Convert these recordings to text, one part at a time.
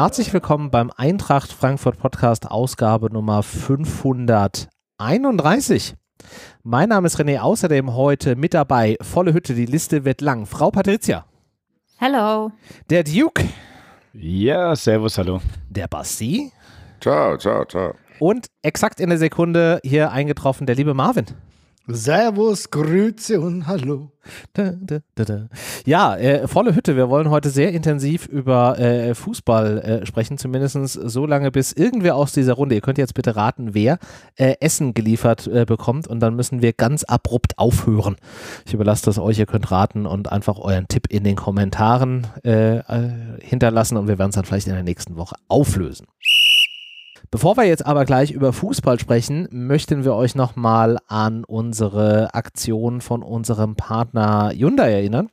Herzlich willkommen beim Eintracht Frankfurt Podcast Ausgabe Nummer 531. Mein Name ist René, außerdem heute mit dabei, volle Hütte, die Liste wird lang. Frau Patricia. Hello. Der Duke. Ja, servus, hallo. Der Basti. Ciao, ciao, ciao. Und exakt in der Sekunde hier eingetroffen der liebe Marvin. Servus, Grüße und Hallo. Da, da, da, ja, äh, volle Hütte. Wir wollen heute sehr intensiv über äh, Fußball äh, sprechen, zumindest so lange, bis irgendwer aus dieser Runde, ihr könnt jetzt bitte raten, wer äh, Essen geliefert äh, bekommt und dann müssen wir ganz abrupt aufhören. Ich überlasse das euch, ihr könnt raten und einfach euren Tipp in den Kommentaren äh, hinterlassen und wir werden es dann vielleicht in der nächsten Woche auflösen. Bevor wir jetzt aber gleich über Fußball sprechen, möchten wir euch nochmal an unsere Aktion von unserem Partner Hyundai erinnern.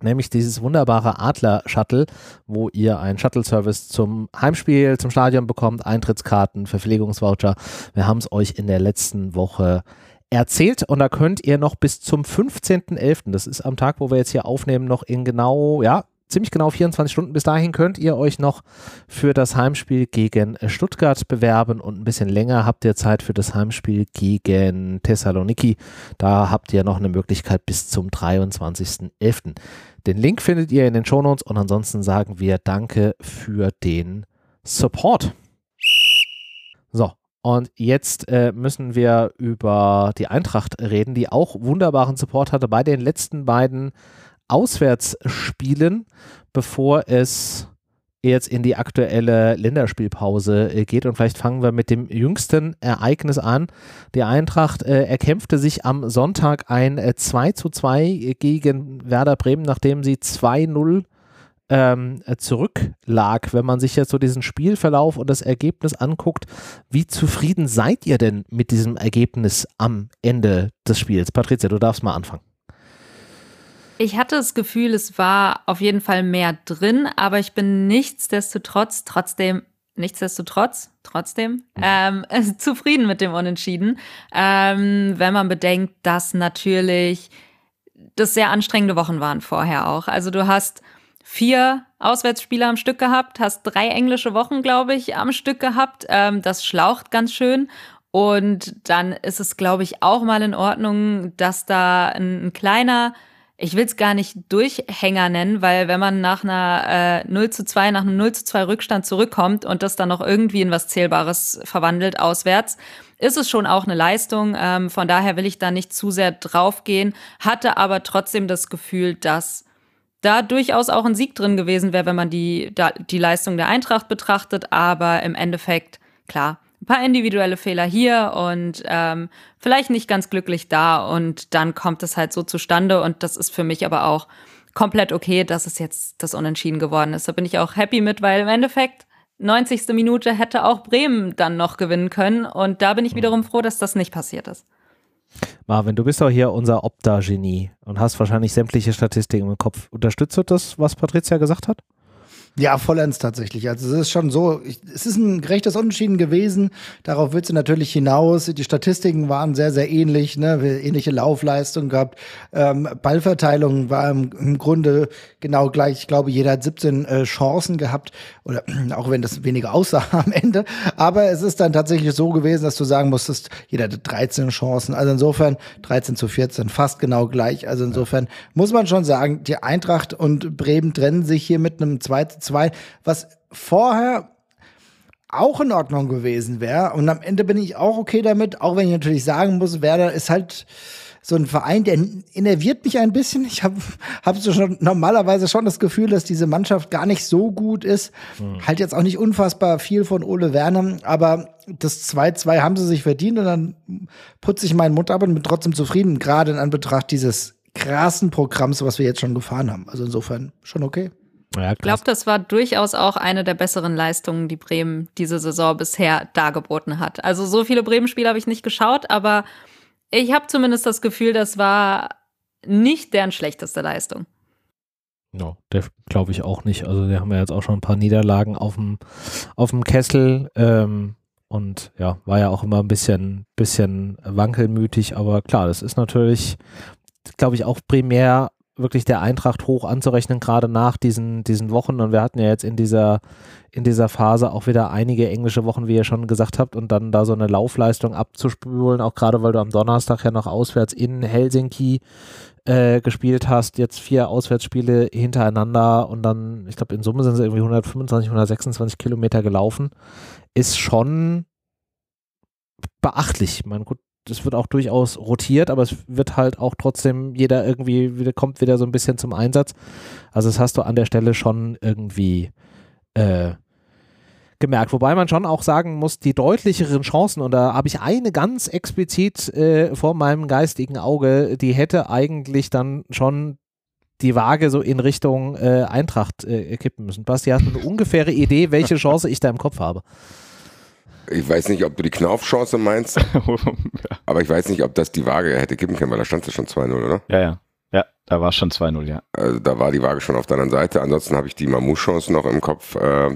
Nämlich dieses wunderbare Adler-Shuttle, wo ihr einen Shuttle-Service zum Heimspiel, zum Stadion bekommt, Eintrittskarten, Verpflegungsvoucher. Wir haben es euch in der letzten Woche erzählt und da könnt ihr noch bis zum 15.11., das ist am Tag, wo wir jetzt hier aufnehmen, noch in genau, ja, ziemlich genau 24 Stunden. Bis dahin könnt ihr euch noch für das Heimspiel gegen Stuttgart bewerben und ein bisschen länger habt ihr Zeit für das Heimspiel gegen Thessaloniki. Da habt ihr noch eine Möglichkeit bis zum 23.11. Den Link findet ihr in den Shownotes und ansonsten sagen wir Danke für den Support. So, und jetzt äh, müssen wir über die Eintracht reden, die auch wunderbaren Support hatte bei den letzten beiden Auswärtsspielen, bevor es jetzt in die aktuelle Länderspielpause äh, geht. Und vielleicht fangen wir mit dem jüngsten Ereignis an. Die Eintracht äh, erkämpfte sich am Sonntag ein äh, 2 zu 2 gegen Werder Bremen, nachdem sie 2-0 ähm, zurücklag. Wenn man sich jetzt so diesen Spielverlauf und das Ergebnis anguckt, wie zufrieden seid ihr denn mit diesem Ergebnis am Ende des Spiels? Patricia, du darfst mal anfangen. Ich hatte das Gefühl, es war auf jeden Fall mehr drin, aber ich bin nichtsdestotrotz trotzdem nichtsdestotrotz, trotzdem, mhm. ähm, zufrieden mit dem Unentschieden. Ähm, wenn man bedenkt, dass natürlich das sehr anstrengende Wochen waren vorher auch. Also du hast vier Auswärtsspiele am Stück gehabt, hast drei englische Wochen, glaube ich, am Stück gehabt. Ähm, das schlaucht ganz schön. Und dann ist es, glaube ich, auch mal in Ordnung, dass da ein, ein kleiner ich will es gar nicht Durchhänger nennen, weil wenn man nach einer äh, 0 zu 2, nach einem 0 zu 2 Rückstand zurückkommt und das dann noch irgendwie in was Zählbares verwandelt auswärts, ist es schon auch eine Leistung. Ähm, von daher will ich da nicht zu sehr draufgehen, hatte aber trotzdem das Gefühl, dass da durchaus auch ein Sieg drin gewesen wäre, wenn man die, da, die Leistung der Eintracht betrachtet. Aber im Endeffekt, klar, paar individuelle Fehler hier und ähm, vielleicht nicht ganz glücklich da und dann kommt es halt so zustande und das ist für mich aber auch komplett okay, dass es jetzt das Unentschieden geworden ist. Da bin ich auch happy mit, weil im Endeffekt 90. Minute hätte auch Bremen dann noch gewinnen können und da bin ich wiederum froh, dass das nicht passiert ist. Marvin, du bist doch hier unser Opta-Genie und hast wahrscheinlich sämtliche Statistiken im Kopf. Unterstützt du das, was Patricia gesagt hat? Ja, vollends tatsächlich. Also es ist schon so, ich, es ist ein gerechtes Unentschieden gewesen. Darauf wird sie natürlich hinaus. Die Statistiken waren sehr, sehr ähnlich, ne? ähnliche Laufleistung gehabt. Ähm, Ballverteilung war im, im, Grunde genau gleich. Ich glaube, jeder hat 17 äh, Chancen gehabt. Oder auch wenn das weniger aussah am Ende. Aber es ist dann tatsächlich so gewesen, dass du sagen musstest, jeder hatte 13 Chancen. Also insofern 13 zu 14, fast genau gleich. Also insofern muss man schon sagen, die Eintracht und Bremen trennen sich hier mit einem 2 zu 2, was vorher auch in Ordnung gewesen wäre. Und am Ende bin ich auch okay damit, auch wenn ich natürlich sagen muss, Werder ist halt so ein Verein, der innerviert mich ein bisschen. Ich habe hab so schon normalerweise schon das Gefühl, dass diese Mannschaft gar nicht so gut ist. Mhm. Halt jetzt auch nicht unfassbar viel von Ole Werner, aber das 2-2 haben sie sich verdient und dann putze ich meinen Mund ab und bin trotzdem zufrieden, gerade in Anbetracht dieses krassen Programms, was wir jetzt schon gefahren haben. Also insofern schon okay. Ja, ich glaube, das war durchaus auch eine der besseren Leistungen, die Bremen diese Saison bisher dargeboten hat. Also so viele Bremen-Spiele habe ich nicht geschaut, aber ich habe zumindest das Gefühl, das war nicht deren schlechteste Leistung. No, glaube ich auch nicht. Also die haben ja jetzt auch schon ein paar Niederlagen auf dem, auf dem Kessel. Ähm, und ja, war ja auch immer ein bisschen, bisschen wankelmütig, aber klar, das ist natürlich, glaube ich, auch primär wirklich der Eintracht hoch anzurechnen, gerade nach diesen, diesen Wochen. Und wir hatten ja jetzt in dieser, in dieser Phase auch wieder einige englische Wochen, wie ihr schon gesagt habt, und dann da so eine Laufleistung abzuspülen, auch gerade weil du am Donnerstag ja noch auswärts in Helsinki äh, gespielt hast, jetzt vier Auswärtsspiele hintereinander und dann, ich glaube, in Summe sind sie irgendwie 125, 126 Kilometer gelaufen, ist schon beachtlich. Ich meine, gut, das wird auch durchaus rotiert, aber es wird halt auch trotzdem jeder irgendwie wieder, kommt wieder so ein bisschen zum Einsatz. Also das hast du an der Stelle schon irgendwie äh, gemerkt. Wobei man schon auch sagen muss, die deutlicheren Chancen, und da habe ich eine ganz explizit äh, vor meinem geistigen Auge, die hätte eigentlich dann schon die Waage so in Richtung äh, Eintracht äh, kippen müssen. Basti, hast du eine ungefähre Idee, welche Chance ich da im Kopf habe? Ich weiß nicht, ob du die Knaufchance meinst, aber ich weiß nicht, ob das die Waage hätte kippen können, weil da stand es schon 2-0, oder? Ja, ja. Ja, da war es schon 2-0, ja. Also da war die Waage schon auf der anderen Seite. Ansonsten habe ich die Mamou-Chance noch im Kopf, äh,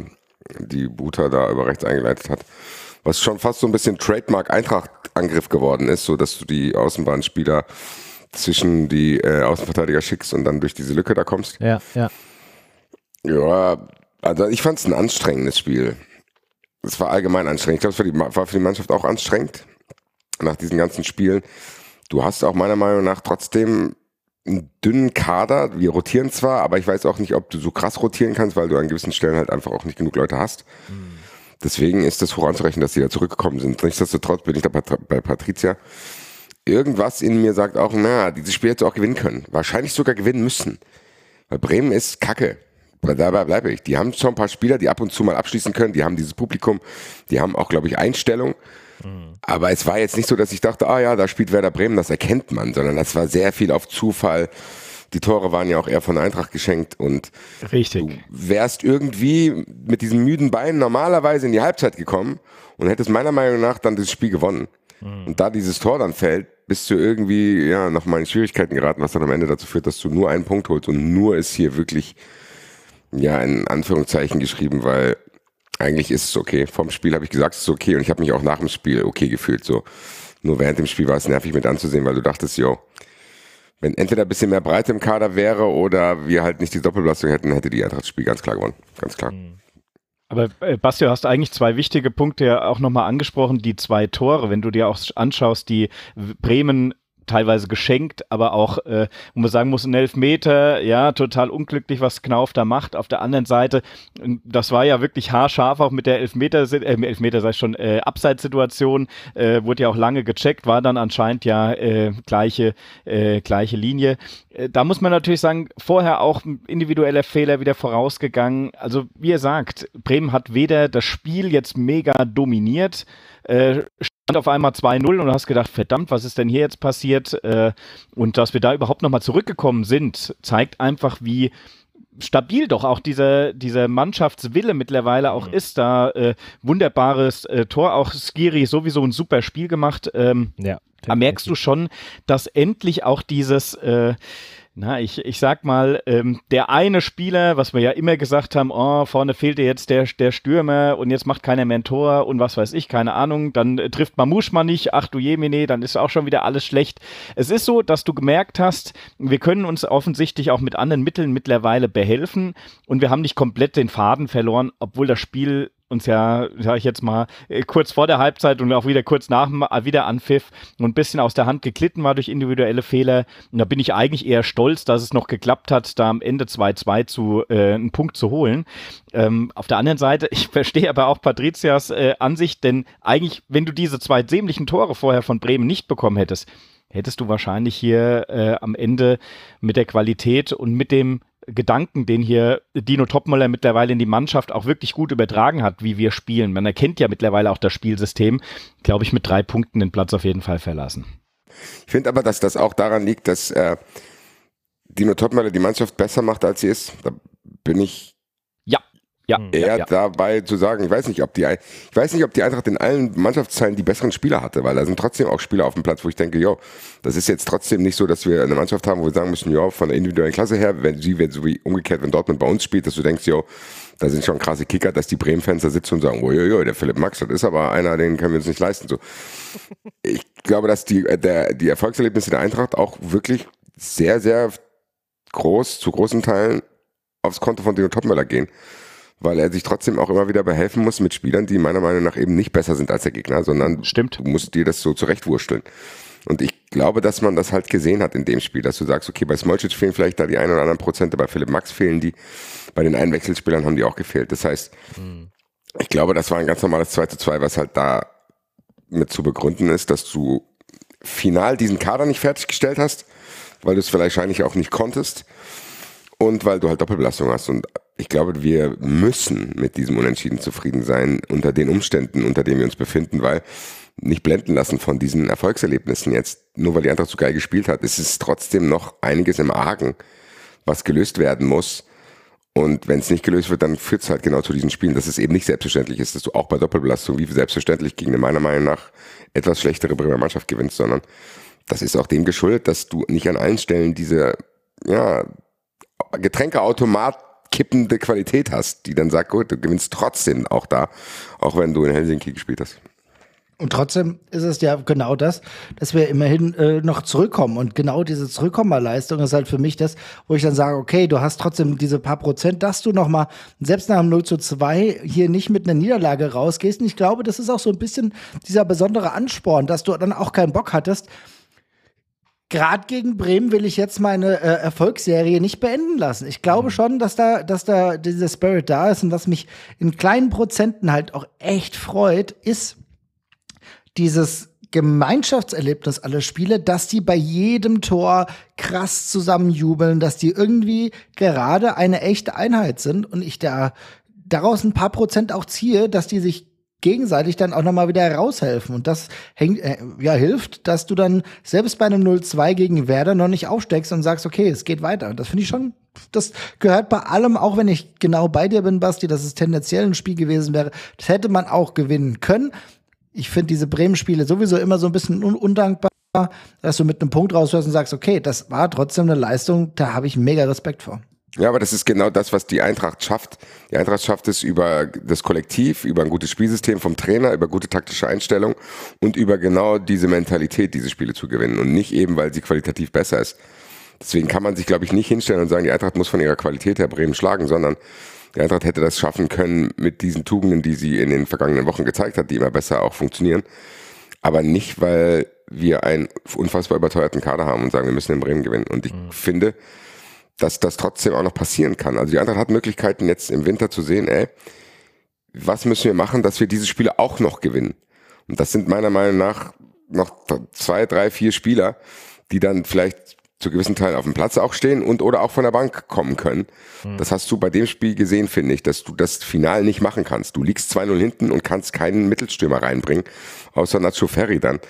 die Buta da über rechts eingeleitet hat. Was schon fast so ein bisschen Trademark-Eintracht-Angriff geworden ist, so dass du die Außenbahnspieler zwischen die äh, Außenverteidiger schickst und dann durch diese Lücke da kommst. Ja, ja. Ja, also ich fand es ein anstrengendes Spiel. Es war allgemein anstrengend. Ich glaube, es war, war für die Mannschaft auch anstrengend nach diesen ganzen Spielen. Du hast auch meiner Meinung nach trotzdem einen dünnen Kader. Wir rotieren zwar, aber ich weiß auch nicht, ob du so krass rotieren kannst, weil du an gewissen Stellen halt einfach auch nicht genug Leute hast. Mhm. Deswegen ist es hoch anzurechnen, dass die da zurückgekommen sind. Nichtsdestotrotz bin ich da bei Patricia. Irgendwas in mir sagt auch, na, dieses Spiel hätte auch gewinnen können. Wahrscheinlich sogar gewinnen müssen. Weil Bremen ist kacke. Dabei bleibe ich. Die haben schon ein paar Spieler, die ab und zu mal abschließen können. Die haben dieses Publikum. Die haben auch, glaube ich, Einstellung. Mhm. Aber es war jetzt nicht so, dass ich dachte, ah ja, da spielt Werder Bremen, das erkennt man, sondern das war sehr viel auf Zufall. Die Tore waren ja auch eher von Eintracht geschenkt und Richtig. du wärst irgendwie mit diesen müden Beinen normalerweise in die Halbzeit gekommen und hättest meiner Meinung nach dann das Spiel gewonnen. Mhm. Und da dieses Tor dann fällt, bist du irgendwie ja nochmal in Schwierigkeiten geraten, was dann am Ende dazu führt, dass du nur einen Punkt holst und nur ist hier wirklich ja in Anführungszeichen geschrieben, weil eigentlich ist es okay. Vom Spiel habe ich gesagt, es ist okay und ich habe mich auch nach dem Spiel okay gefühlt. So. Nur während dem Spiel war es nervig mit anzusehen, weil du dachtest, yo, wenn entweder ein bisschen mehr Breite im Kader wäre oder wir halt nicht die Doppelbelastung hätten, hätte die Eintracht das Spiel ganz klar gewonnen. Ganz klar. Mhm. Aber äh, Basti, du hast eigentlich zwei wichtige Punkte ja auch nochmal angesprochen, die zwei Tore. Wenn du dir auch anschaust, die Bremen teilweise geschenkt, aber auch, äh, wo man sagen muss, ein Elfmeter, ja, total unglücklich, was Knauf da macht. Auf der anderen Seite, das war ja wirklich haarscharf auch mit der Elfmeter, äh, Elfmeter sei schon, äh, Abseitssituation, äh, wurde ja auch lange gecheckt, war dann anscheinend ja äh, gleiche, äh, gleiche Linie. Äh, da muss man natürlich sagen, vorher auch individueller Fehler wieder vorausgegangen. Also, wie ihr sagt, Bremen hat weder das Spiel jetzt mega dominiert, äh, stand auf einmal 2-0 und hast gedacht, verdammt, was ist denn hier jetzt passiert? Äh, und dass wir da überhaupt nochmal zurückgekommen sind, zeigt einfach, wie stabil doch auch dieser, dieser Mannschaftswille mittlerweile auch mhm. ist. Da äh, wunderbares äh, Tor, auch Skiri sowieso ein super Spiel gemacht. Ähm, ja, da merkst du schon, dass endlich auch dieses äh, na, ich, ich sag mal, ähm, der eine Spieler, was wir ja immer gesagt haben, oh, vorne fehlt dir jetzt der, der Stürmer und jetzt macht keiner Mentor und was weiß ich, keine Ahnung, dann äh, trifft Mamouche mal nicht, ach du Jemine, dann ist auch schon wieder alles schlecht. Es ist so, dass du gemerkt hast, wir können uns offensichtlich auch mit anderen Mitteln mittlerweile behelfen und wir haben nicht komplett den Faden verloren, obwohl das Spiel uns ja, sage ich jetzt mal, äh, kurz vor der Halbzeit und auch wieder kurz nach äh, wieder anpfiff und ein bisschen aus der Hand geglitten war durch individuelle Fehler. Und da bin ich eigentlich eher stolz, dass es noch geklappt hat, da am Ende 2-2 zu äh, einen Punkt zu holen. Ähm, auf der anderen Seite, ich verstehe aber auch Patrizias äh, Ansicht, denn eigentlich, wenn du diese zwei dämlichen Tore vorher von Bremen nicht bekommen hättest, hättest du wahrscheinlich hier äh, am Ende mit der Qualität und mit dem Gedanken, den hier Dino Topmöller mittlerweile in die Mannschaft auch wirklich gut übertragen hat, wie wir spielen. Man erkennt ja mittlerweile auch das Spielsystem, glaube ich, mit drei Punkten den Platz auf jeden Fall verlassen. Ich finde aber, dass das auch daran liegt, dass äh, Dino Topmöller die Mannschaft besser macht, als sie ist. Da bin ich ja, eher ja, dabei zu sagen, ich weiß nicht, ob die, ich weiß nicht, ob die Eintracht in allen Mannschaftsteilen die besseren Spieler hatte, weil da sind trotzdem auch Spieler auf dem Platz, wo ich denke, jo, das ist jetzt trotzdem nicht so, dass wir eine Mannschaft haben, wo wir sagen müssen, ja, von der individuellen Klasse her, wenn sie, wenn so wie umgekehrt, wenn Dortmund bei uns spielt, dass du denkst, jo, da sind schon krasse Kicker, dass die Bremen-Fans da sitzen und sagen, oh, jo, jo, der Philipp Max, das ist aber einer, den können wir uns nicht leisten, so. Ich glaube, dass die, der, die Erfolgserlebnisse der Eintracht auch wirklich sehr, sehr groß, zu großen Teilen aufs Konto von Dino Topmöller gehen, weil er sich trotzdem auch immer wieder behelfen muss mit Spielern, die meiner Meinung nach eben nicht besser sind als der Gegner, sondern Stimmt. du musst dir das so zurechtwursteln. Und ich glaube, dass man das halt gesehen hat in dem Spiel, dass du sagst, okay, bei Smolcic fehlen vielleicht da die ein oder anderen Prozente, bei Philipp Max fehlen die, bei den Einwechselspielern haben die auch gefehlt. Das heißt, ich glaube, das war ein ganz normales 2 zu 2, was halt da mit zu begründen ist, dass du final diesen Kader nicht fertiggestellt hast, weil du es vielleicht wahrscheinlich auch nicht konntest und weil du halt Doppelbelastung hast. Und ich glaube, wir müssen mit diesem Unentschieden zufrieden sein unter den Umständen, unter denen wir uns befinden, weil nicht blenden lassen von diesen Erfolgserlebnissen jetzt, nur weil die Eintracht so geil gespielt hat, ist es trotzdem noch einiges im Argen, was gelöst werden muss. Und wenn es nicht gelöst wird, dann führt es halt genau zu diesen Spielen, dass es eben nicht selbstverständlich ist, dass du auch bei Doppelbelastung wie selbstverständlich gegen eine meiner Meinung nach etwas schlechtere Bremer Mannschaft gewinnst, sondern das ist auch dem geschuldet, dass du nicht an allen Stellen diese ja, Getränkeautomat kippende Qualität hast, die dann sagt, gut, du gewinnst trotzdem auch da, auch wenn du in Helsinki gespielt hast. Und trotzdem ist es ja genau das, dass wir immerhin äh, noch zurückkommen. Und genau diese Zurückkommerleistung ist halt für mich das, wo ich dann sage, okay, du hast trotzdem diese paar Prozent, dass du noch mal selbst nach dem 0 zu 2 hier nicht mit einer Niederlage rausgehst. Und ich glaube, das ist auch so ein bisschen dieser besondere Ansporn, dass du dann auch keinen Bock hattest, gerade gegen Bremen will ich jetzt meine äh, Erfolgsserie nicht beenden lassen. Ich glaube schon, dass da, dass da dieser Spirit da ist und was mich in kleinen Prozenten halt auch echt freut, ist dieses Gemeinschaftserlebnis aller Spiele, dass die bei jedem Tor krass zusammenjubeln, dass die irgendwie gerade eine echte Einheit sind und ich da daraus ein paar Prozent auch ziehe, dass die sich gegenseitig dann auch nochmal wieder raushelfen. Und das hängt, äh, ja, hilft, dass du dann selbst bei einem 0-2 gegen Werder noch nicht aufsteckst und sagst, okay, es geht weiter. Und das finde ich schon, das gehört bei allem, auch wenn ich genau bei dir bin, Basti, dass es tendenziell ein Spiel gewesen wäre. Das hätte man auch gewinnen können. Ich finde diese Bremen-Spiele sowieso immer so ein bisschen un undankbar, dass du mit einem Punkt raushörst und sagst, okay, das war trotzdem eine Leistung, da habe ich mega Respekt vor. Ja, aber das ist genau das, was die Eintracht schafft. Die Eintracht schafft es über das Kollektiv, über ein gutes Spielsystem vom Trainer, über gute taktische Einstellung und über genau diese Mentalität, diese Spiele zu gewinnen und nicht eben, weil sie qualitativ besser ist. Deswegen kann man sich, glaube ich, nicht hinstellen und sagen, die Eintracht muss von ihrer Qualität her Bremen schlagen, sondern die Eintracht hätte das schaffen können mit diesen Tugenden, die sie in den vergangenen Wochen gezeigt hat, die immer besser auch funktionieren. Aber nicht, weil wir einen unfassbar überteuerten Kader haben und sagen, wir müssen in Bremen gewinnen. Und ich mhm. finde, dass das trotzdem auch noch passieren kann. Also die Eintracht hat Möglichkeiten jetzt im Winter zu sehen, ey, was müssen wir machen, dass wir diese Spiele auch noch gewinnen? Und das sind meiner Meinung nach noch zwei, drei, vier Spieler, die dann vielleicht zu gewissen Teilen auf dem Platz auch stehen und oder auch von der Bank kommen können. Mhm. Das hast du bei dem Spiel gesehen, finde ich, dass du das Final nicht machen kannst. Du liegst 2-0 hinten und kannst keinen Mittelstürmer reinbringen, außer Nacho Ferri dann,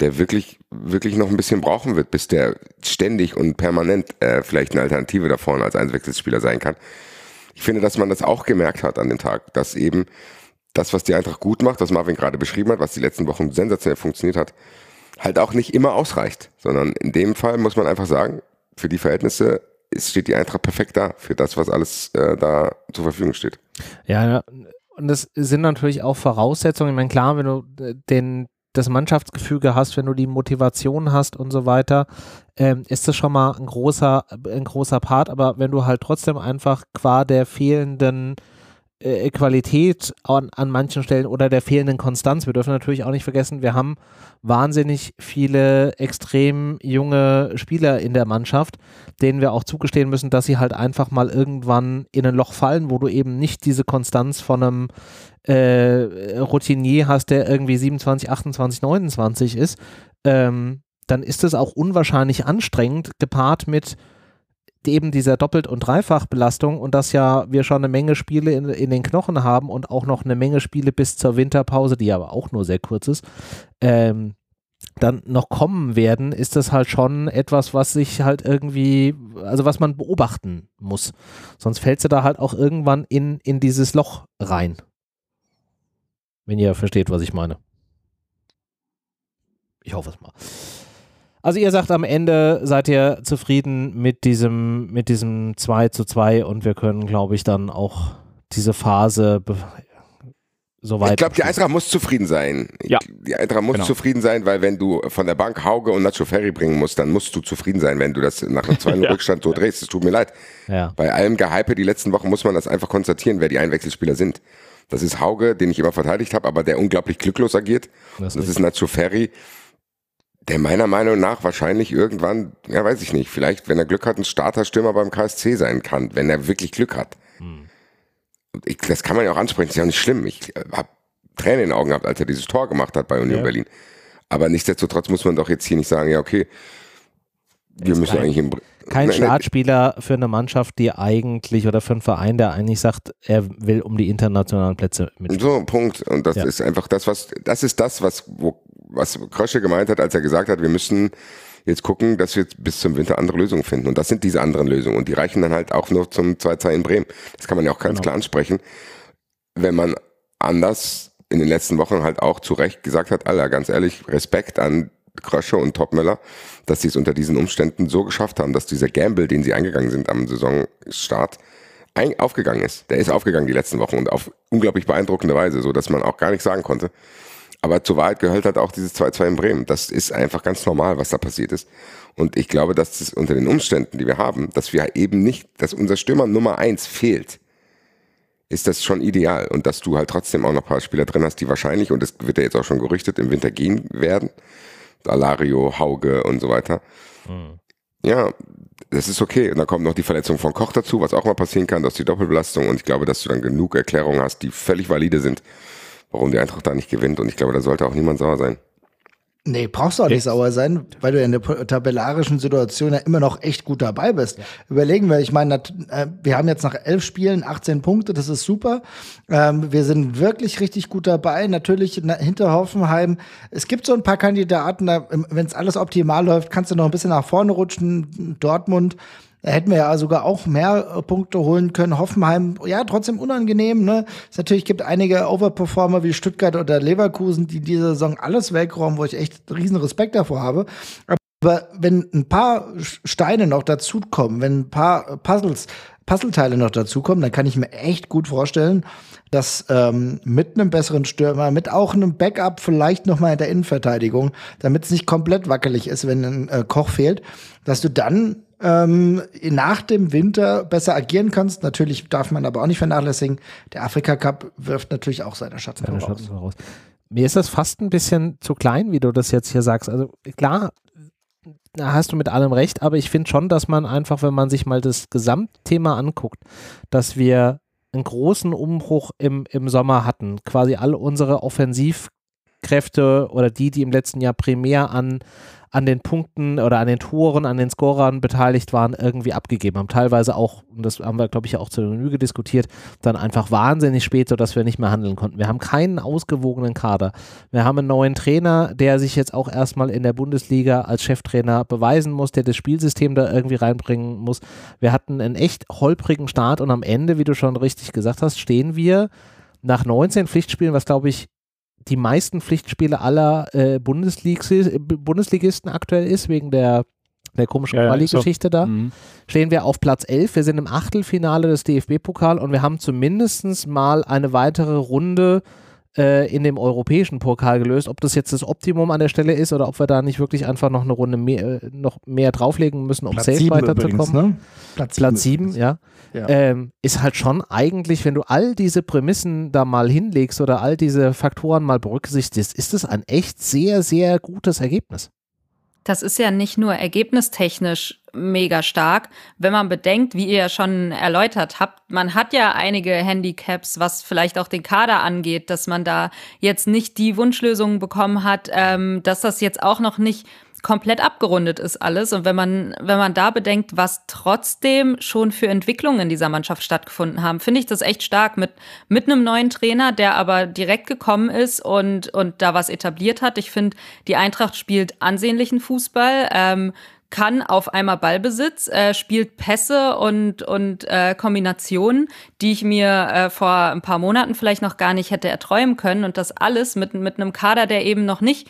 der wirklich, wirklich noch ein bisschen brauchen wird, bis der ständig und permanent äh, vielleicht eine Alternative da vorne als Einwechselspieler sein kann. Ich finde, dass man das auch gemerkt hat an dem Tag, dass eben das, was die Eintracht gut macht, was Marvin gerade beschrieben hat, was die letzten Wochen sensationell funktioniert hat, halt auch nicht immer ausreicht, sondern in dem Fall muss man einfach sagen, für die Verhältnisse steht die Eintracht perfekt da, für das, was alles äh, da zur Verfügung steht. Ja, und das sind natürlich auch Voraussetzungen. Ich meine, klar, wenn du äh, den, das Mannschaftsgefüge hast, wenn du die Motivation hast und so weiter, ähm, ist das schon mal ein großer, ein großer Part. Aber wenn du halt trotzdem einfach qua der fehlenden äh, Qualität an, an manchen Stellen oder der fehlenden Konstanz. Wir dürfen natürlich auch nicht vergessen, wir haben wahnsinnig viele extrem junge Spieler in der Mannschaft, denen wir auch zugestehen müssen, dass sie halt einfach mal irgendwann in ein Loch fallen, wo du eben nicht diese Konstanz von einem äh, Routinier hast, der irgendwie 27, 28, 29 ist. Ähm, dann ist es auch unwahrscheinlich anstrengend, gepaart mit eben dieser Doppelt- und Dreifachbelastung und dass ja wir schon eine Menge Spiele in, in, den Knochen haben und auch noch eine Menge Spiele bis zur Winterpause, die aber auch nur sehr kurz ist, ähm, dann noch kommen werden, ist das halt schon etwas, was sich halt irgendwie, also was man beobachten muss. Sonst fällst du da halt auch irgendwann in, in dieses Loch rein. Wenn ihr versteht, was ich meine. Ich hoffe es mal. Also ihr sagt am Ende, seid ihr zufrieden mit diesem, mit diesem 2 zu 2 und wir können, glaube ich, dann auch diese Phase soweit. Ich glaube, die Eintracht muss zufrieden sein. Ja. Die Eintracht muss Genau. zufrieden sein, weil wenn du von der Bank Hauge und Nacho Ferry bringen musst, dann musst du zufrieden sein, wenn du das nach einem 2 Rückstand so drehst. Es tut mir leid. Ja. Bei allem Gehype die letzten Wochen muss man das einfach konstatieren, wer die Einwechselspieler sind. Das ist Hauge, den ich immer verteidigt habe, aber der unglaublich glücklos agiert. Das Das, ist Nacho Ferry, der meiner Meinung nach wahrscheinlich irgendwann, ja weiß ich nicht, vielleicht, wenn er Glück hat, ein Starterstürmer beim KSC sein kann, wenn er wirklich Glück hat. Hm. Ich, das kann man ja auch ansprechen, ist ja auch nicht schlimm. Ich äh, habe Tränen in den Augen gehabt, als er dieses Tor gemacht hat bei Union Ja. Berlin. Aber nichtsdestotrotz muss man doch jetzt hier nicht sagen, ja okay, wir müssen kein- eigentlich im Kein Nein, Startspieler für eine Mannschaft, die eigentlich oder für einen Verein, der eigentlich sagt, er will um die internationalen Plätze mit. So, Punkt. Und das Ja. ist einfach das, was, das ist das, was, wo, was Krösche gemeint hat, als er gesagt hat, wir müssen jetzt gucken, dass wir bis zum Winter andere Lösungen finden. Und das sind diese anderen Lösungen. Und die reichen dann halt auch nur zum 2-2 in Bremen. Das kann man ja auch ganz Genau. klar ansprechen. Wenn man anders in den letzten Wochen halt auch zu Recht gesagt hat, Alter, ganz ehrlich, Respekt an Krösche und Topmöller, dass sie es unter diesen Umständen so geschafft haben, dass dieser Gamble, den sie eingegangen sind am Saisonstart, ein, aufgegangen ist. Der ist aufgegangen die letzten Wochen und auf unglaublich beeindruckende Weise, so dass man auch gar nichts sagen konnte. Aber zur Wahrheit gehört halt auch dieses 2-2 in Bremen. Das ist einfach ganz normal, was da passiert ist. Und ich glaube, dass das unter den Umständen, die wir haben, dass wir eben nicht, dass unser Stürmer Nummer eins fehlt, ist das schon ideal. Und dass du halt trotzdem auch noch ein paar Spieler drin hast, die wahrscheinlich, und das wird ja jetzt auch schon gerüchtet, im Winter gehen werden. Alario, Hauge und so weiter. Ja, das ist okay. Und dann kommt noch die Verletzung von Koch dazu, was auch mal passieren kann, dass die Doppelbelastung. Und ich glaube, dass du dann genug Erklärungen hast, die völlig valide sind, warum die Eintracht da nicht gewinnt. Und ich glaube, da sollte auch niemand sauer sein. Nee, brauchst du auch nicht sauer sein, weil du in der tabellarischen Situation ja immer noch echt gut dabei bist. Überlegen wir, ich meine, äh, wir haben jetzt nach elf Spielen 18 Punkte, das ist super. Ähm, wir sind wirklich richtig gut dabei. Natürlich na, hinter Hoffenheim. Es gibt so ein paar Kandidaten, wenn es alles optimal läuft, kannst du noch ein bisschen nach vorne rutschen. Dortmund. Da hätten wir ja sogar auch mehr äh, Punkte holen können. Hoffenheim, ja, trotzdem unangenehm, ne? Es natürlich gibt einige Overperformer wie Stuttgart oder Leverkusen, die diese Saison alles wegräumen, wo ich echt riesen Respekt davor habe. Aber wenn ein paar Steine noch dazukommen, wenn ein paar Puzzles, Puzzleteile noch dazukommen, dann kann ich mir echt gut vorstellen, dass ähm, mit einem besseren Stürmer, mit auch einem Backup vielleicht noch mal in der Innenverteidigung, damit es nicht komplett wackelig ist, wenn ein äh, Koch fehlt, dass du dann ähm, nach dem Winter besser agieren kannst. Natürlich darf man aber auch nicht vernachlässigen. Der Afrika Cup wirft natürlich auch seine Schatten Seine voraus. Schatten voraus. Mir ist das fast ein bisschen zu klein, wie du das jetzt hier sagst. Also klar, da hast du mit allem recht, aber ich finde schon, dass man einfach, wenn man sich mal das Gesamtthema anguckt, dass wir einen großen Umbruch im, im Sommer hatten. Quasi alle unsere Offensivkräfte oder die, die im letzten Jahr primär an, an den Punkten oder an den Toren, an den Scorern beteiligt waren, irgendwie abgegeben haben. Teilweise auch, und das haben wir, glaube ich, auch zur Genüge diskutiert, dann einfach wahnsinnig spät, sodass wir nicht mehr handeln konnten. Wir haben keinen ausgewogenen Kader. Wir haben einen neuen Trainer, der sich jetzt auch erstmal in der Bundesliga als Cheftrainer beweisen muss, der das Spielsystem da irgendwie reinbringen muss. Wir hatten einen echt holprigen Start und am Ende, wie du schon richtig gesagt hast, stehen wir nach 19 Pflichtspielen, was glaube ich die meisten Pflichtspiele aller äh, Bundesligs Bundesligisten aktuell ist, wegen der, der komischen Ja, Quali-Geschichte da Mhm. stehen wir auf Platz 11. Wir sind im Achtelfinale des DFB-Pokal und wir haben zumindest mal eine weitere Runde äh, in dem europäischen Pokal gelöst. Ob das jetzt das Optimum an der Stelle ist oder ob wir da nicht wirklich einfach noch eine Runde mehr, äh, noch mehr drauflegen müssen, um Platz safe weiterzukommen. ne? Platz, Platz sieben 7, ja. Ja. Ähm, ist halt schon eigentlich, wenn du all diese Prämissen da mal hinlegst oder all diese Faktoren mal berücksichtigst, ist es ein echt sehr, sehr gutes Ergebnis. Das ist ja nicht nur ergebnistechnisch mega stark, wenn man bedenkt, wie ihr ja schon erläutert habt, man hat ja einige Handicaps, was vielleicht auch den Kader angeht, dass man da jetzt nicht die Wunschlösungen bekommen hat, ähm, dass das jetzt auch noch nicht komplett abgerundet ist alles. Und wenn man, wenn man da bedenkt, was trotzdem schon für Entwicklungen in dieser Mannschaft stattgefunden haben, finde ich das echt stark mit, mit einem neuen Trainer, der aber direkt gekommen ist und, und da was etabliert hat. Ich finde, die Eintracht spielt ansehnlichen Fußball. Ähm, kann auf einmal Ballbesitz, äh, spielt Pässe und, und äh, Kombinationen, die ich mir äh, vor ein paar Monaten vielleicht noch gar nicht hätte erträumen können. Und das alles mit, mit einem Kader, der eben noch nicht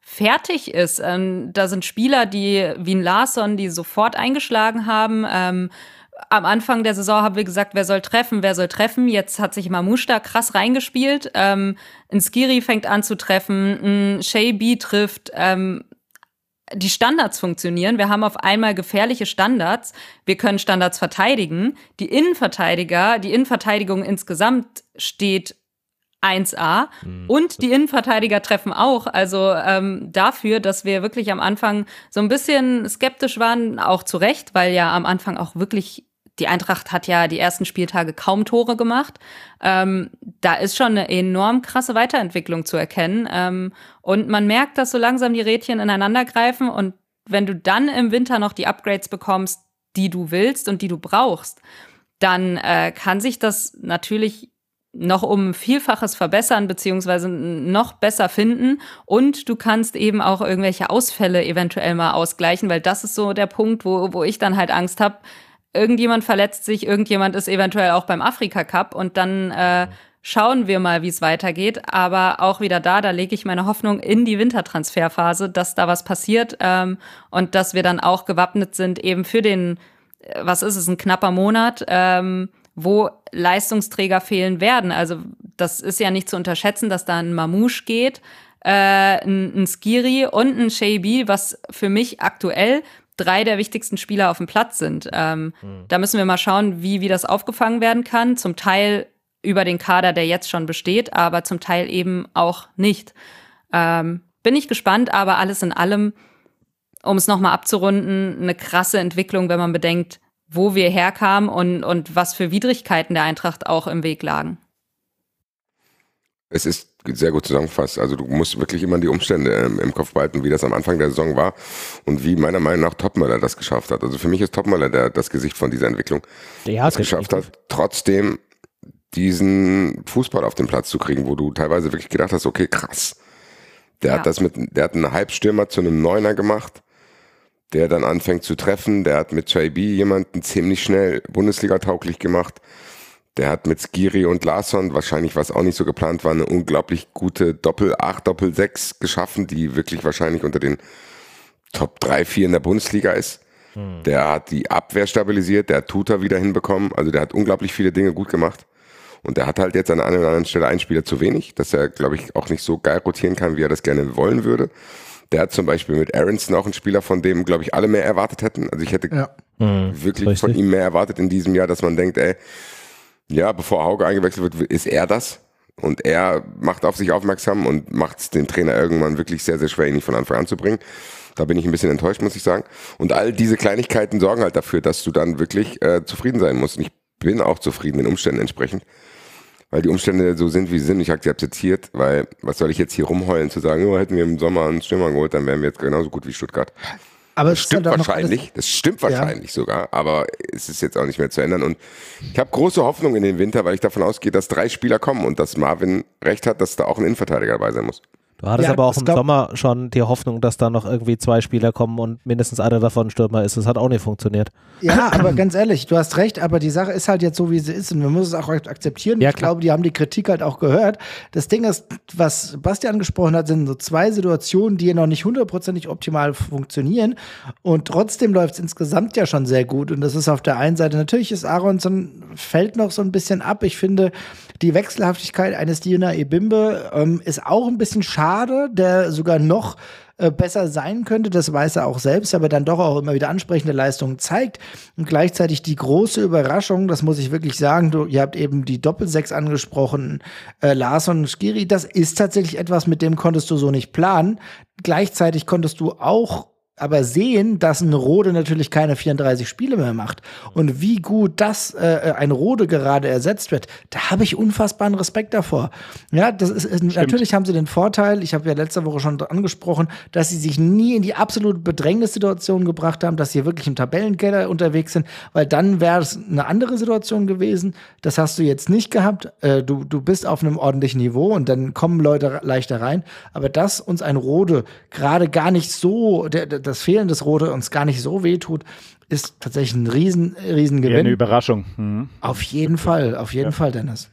fertig ist. Ähm, da sind Spieler, die wie ein Larsson, die sofort eingeschlagen haben. Ähm, am Anfang der Saison haben wir gesagt, wer soll treffen, wer soll treffen. Jetzt hat sich Mamouche da krass reingespielt. Ähm, ein Skiri fängt an zu treffen, ein Shay B trifft. Ähm, die Standards funktionieren. Wir haben auf einmal gefährliche Standards. Wir können Standards verteidigen. Die Innenverteidiger, die Innenverteidigung insgesamt steht 1A. Mhm. Und die Innenverteidiger treffen auch. Also ähm, dafür, dass wir wirklich am Anfang so ein bisschen skeptisch waren, auch zu Recht, weil ja am Anfang auch wirklich die Eintracht hat ja die ersten Spieltage kaum Tore gemacht. Ähm, da ist schon eine enorm krasse Weiterentwicklung zu erkennen. Ähm, und man merkt, dass so langsam die Rädchen ineinander greifen. Und wenn du dann im Winter noch die Upgrades bekommst, die du willst und die du brauchst, dann äh, kann sich das natürlich noch um Vielfaches verbessern beziehungsweise noch besser finden und du kannst eben auch irgendwelche Ausfälle eventuell mal ausgleichen, weil das ist so der Punkt, wo, wo ich dann halt Angst habe. Irgendjemand verletzt sich, irgendjemand ist eventuell auch beim Afrika Cup und dann äh, schauen wir mal, wie es weitergeht. Aber auch wieder da, da lege ich meine Hoffnung in die Wintertransferphase, dass da was passiert ähm, und dass wir dann auch gewappnet sind eben für den, äh, was ist es, ein knapper Monat. Ähm, wo Leistungsträger fehlen werden. Also das ist ja nicht zu unterschätzen, dass da ein Mamouche geht, äh, ein, ein Skiri und ein Shaybi, was für mich aktuell drei der wichtigsten Spieler auf dem Platz sind. Ähm, mhm. Da müssen wir mal schauen, wie, wie das aufgefangen werden kann. Zum Teil über den Kader, der jetzt schon besteht, aber zum Teil eben auch nicht. Ähm, bin ich gespannt, aber alles in allem, um es nochmal abzurunden, eine krasse Entwicklung, wenn man bedenkt, wo wir herkamen und, und was für Widrigkeiten der Eintracht auch im Weg lagen. Es ist sehr gut zusammengefasst. Also du musst wirklich immer die Umstände ähm, im Kopf behalten, wie das am Anfang der Saison war und wie meiner Meinung nach Topmöller das geschafft hat. Also für mich ist Topmöller der, das Gesicht von dieser Entwicklung. Ja, es geschafft hat, trotzdem diesen Fußball auf den Platz zu kriegen, wo du teilweise wirklich gedacht hast, okay, krass. Der ja. hat das mit, der hat einen Halbstürmer zu einem Neuner gemacht der dann anfängt zu treffen. Der hat mit JB jemanden ziemlich schnell Bundesliga-tauglich gemacht. Der hat mit Skiri und Larsson, wahrscheinlich was auch nicht so geplant war, eine unglaublich gute Doppel-8, Doppel-6 geschaffen, die wirklich wahrscheinlich unter den Top 3, 4 in der Bundesliga ist. Hm. Der hat die Abwehr stabilisiert, der hat Tuta wieder hinbekommen. Also der hat unglaublich viele Dinge gut gemacht. Und der hat halt jetzt an einer oder anderen Stelle einen Spieler zu wenig, dass er, glaube ich, auch nicht so geil rotieren kann, wie er das gerne wollen würde. Der hat zum Beispiel mit Aronson auch einen Spieler, von dem, glaube ich, alle mehr erwartet hätten. Also ich hätte ja. Mhm. wirklich Richtig. von ihm mehr erwartet in diesem Jahr, dass man denkt, ey, ja, bevor Hauge eingewechselt wird, ist er das. Und er macht auf sich aufmerksam und macht den Trainer irgendwann wirklich sehr, sehr schwer, ihn nicht von Anfang an zu bringen. Da bin ich ein bisschen enttäuscht, muss ich sagen. Und all diese Kleinigkeiten sorgen halt dafür, dass du dann wirklich äh, zufrieden sein musst. Und ich bin auch zufrieden den Umständen entsprechend weil die Umstände so sind, wie sie sind. Ich habe sie akzeptiert, weil was soll ich jetzt hier rumheulen, zu sagen, oh, hätten wir im Sommer einen Stürmer geholt, dann wären wir jetzt genauso gut wie Stuttgart. Aber das stimmt wahrscheinlich, das stimmt wahrscheinlich ja. sogar, aber es ist jetzt auch nicht mehr zu ändern. Und ich habe große Hoffnung in den Winter, weil ich davon ausgehe, dass drei Spieler kommen und dass Marvin recht hat, dass da auch ein Innenverteidiger dabei sein muss. Du hattest ja, aber auch im Sommer schon die Hoffnung, dass da noch irgendwie zwei Spieler kommen und mindestens einer davon Stürmer ist. Das hat auch nicht funktioniert. Ja, aber ganz ehrlich, du hast recht, aber die Sache ist halt jetzt so, wie sie ist und wir müssen es auch akzeptieren. Ja, ich glaube, die haben die Kritik halt auch gehört. Das Ding ist, was Basti angesprochen hat, sind so zwei Situationen, die noch nicht hundertprozentig optimal funktionieren und trotzdem läuft es insgesamt ja schon sehr gut und das ist auf der einen Seite, natürlich ist Aronson, fällt noch so ein bisschen ab. Ich finde, die Wechselhaftigkeit eines Diona Ebimbe ähm, ist auch ein bisschen schade, der sogar noch äh, besser sein könnte. Das weiß er auch selbst, aber dann doch auch immer wieder ansprechende Leistungen zeigt. Und gleichzeitig die große Überraschung, das muss ich wirklich sagen, du, ihr habt eben die Doppelsechs angesprochen, äh, Larsson und Skiri, das ist tatsächlich etwas, mit dem konntest du so nicht planen. Gleichzeitig konntest du auch aber sehen, dass ein Rode natürlich keine 34 Spiele mehr macht und wie gut das äh, ein Rode gerade ersetzt wird, da habe ich unfassbaren Respekt davor. Ja, das ist, ist natürlich haben sie den Vorteil, ich habe ja letzte Woche schon angesprochen, dass sie sich nie in die absolute Bedrängnissituation gebracht haben, dass sie wirklich im Tabellenkeller unterwegs sind, weil dann wäre es eine andere Situation gewesen. Das hast du jetzt nicht gehabt. Äh, du, du bist auf einem ordentlichen Niveau und dann kommen Leute leichter rein. Aber dass uns ein Rode gerade gar nicht so, der, der das Fehlen des Rote uns gar nicht so wehtut, ist tatsächlich ein riesen, riesen Gewinn. Ja, eine Überraschung. Mhm. Auf jeden Fall, auf jeden ja. Fall, Dennis.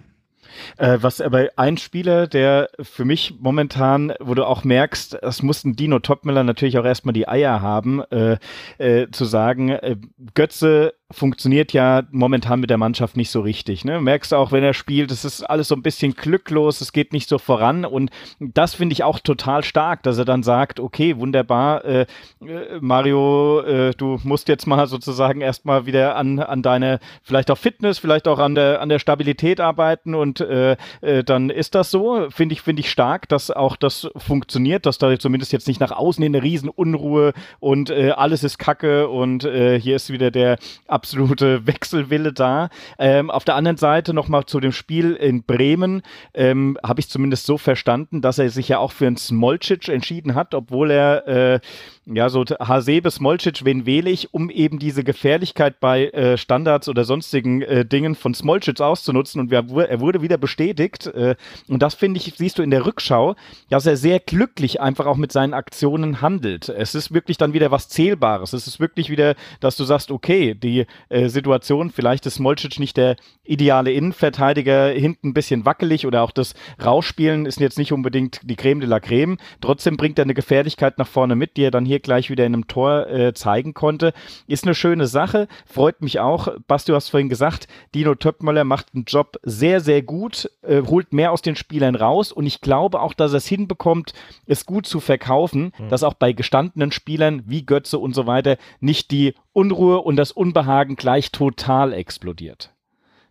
Äh, was aber ein Spieler, der für mich momentan, wo du auch merkst, es mussten Dino Topmiller natürlich auch erstmal die Eier haben, äh, äh, zu sagen, äh, Götze funktioniert ja momentan mit der Mannschaft nicht so richtig. Ne? Merkst auch, wenn er spielt, es ist alles so ein bisschen glücklos, es geht nicht so voran und das finde ich auch total stark, dass er dann sagt, okay, wunderbar, äh, äh Mario, äh, du musst jetzt mal sozusagen erstmal wieder an, an deine, vielleicht auch Fitness, vielleicht auch an der, an der Stabilität arbeiten und äh, äh, dann ist das so, finde ich, finde ich stark, dass auch das funktioniert, dass da zumindest jetzt nicht nach außen in eine Riesenunruhe und äh, alles ist Kacke und hier ist wieder der absolute Wechselwille da. Ähm, auf der anderen Seite nochmal zu dem Spiel in Bremen, ähm, habe ich zumindest so verstanden, dass er sich ja auch für einen Smolcic entschieden hat, obwohl er äh, ja, so Hasebe, Smolcic, wen wähle ich, um eben diese Gefährlichkeit bei äh, Standards oder sonstigen äh, Dingen von Smolcic auszunutzen. Und wir, er wurde wieder bestätigt. Äh, und das finde ich, siehst du in der Rückschau, dass er sehr glücklich einfach auch mit seinen Aktionen handelt. Es ist wirklich dann wieder was Zählbares. Es ist wirklich wieder, dass du sagst, okay, die äh, Situation, vielleicht ist Smolcic nicht der ideale Innenverteidiger, hinten ein bisschen wackelig oder auch das Rausspielen ist jetzt nicht unbedingt die Creme de la Creme. Trotzdem bringt er eine Gefährlichkeit nach vorne mit, die er dann hier hier gleich wieder in einem Tor äh, zeigen konnte. Ist eine schöne Sache, freut mich auch. Basti, du hast vorhin gesagt, Dino Töpmöller macht einen Job sehr, sehr gut, äh, holt mehr aus den Spielern raus und ich glaube auch, dass er es hinbekommt, es gut zu verkaufen, mhm. dass auch bei gestandenen Spielern wie Götze und so weiter nicht die Unruhe und das Unbehagen gleich total explodiert.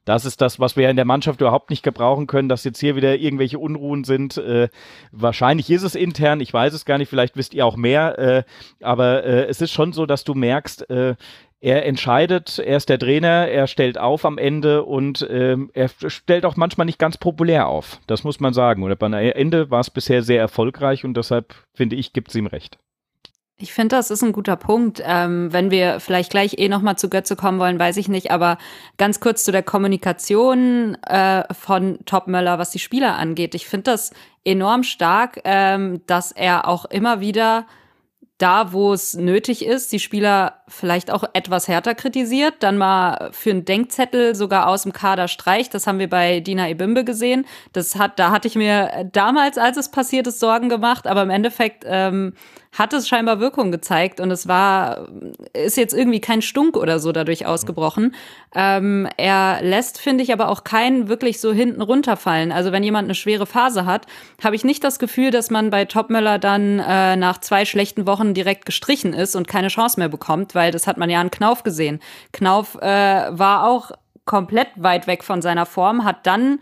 Das ist das, was wir in der Mannschaft überhaupt nicht gebrauchen können, dass jetzt hier wieder irgendwelche Unruhen sind. Äh, wahrscheinlich ist es intern, ich weiß es gar nicht, vielleicht wisst ihr auch mehr, äh, aber äh, es ist schon so, dass du merkst, äh, er entscheidet, er ist der Trainer, er stellt auf am Ende und ähm, er stellt auch manchmal nicht ganz populär auf. Das muss man sagen. Und am Ende war es bisher sehr erfolgreich und deshalb finde ich, gibt es ihm recht. Ich finde, das ist ein guter Punkt. Ähm, wenn wir vielleicht gleich eh nochmal zu Götze kommen wollen, weiß ich nicht. Aber ganz kurz zu der Kommunikation äh, von Top Möller, was die Spieler angeht. Ich finde das enorm stark, ähm, dass er auch immer wieder da, wo es nötig ist, die Spieler vielleicht auch etwas härter kritisiert, dann mal für einen Denkzettel sogar aus dem Kader streicht. Das haben wir bei Dina Ebimbe gesehen. Das hat, da hatte ich mir damals, als es passiert ist, Sorgen gemacht, aber im Endeffekt ähm, hat es scheinbar Wirkung gezeigt und es war, ist jetzt irgendwie kein Stunk oder so dadurch ausgebrochen. Ähm, er lässt, finde ich, aber auch keinen wirklich so hinten runterfallen. Also wenn jemand eine schwere Phase hat, habe ich nicht das Gefühl, dass man bei Topmöller dann äh, nach zwei schlechten Wochen direkt gestrichen ist und keine Chance mehr bekommt, weil das hat man ja an Knauf gesehen. Knauf äh, war auch komplett weit weg von seiner Form, hat dann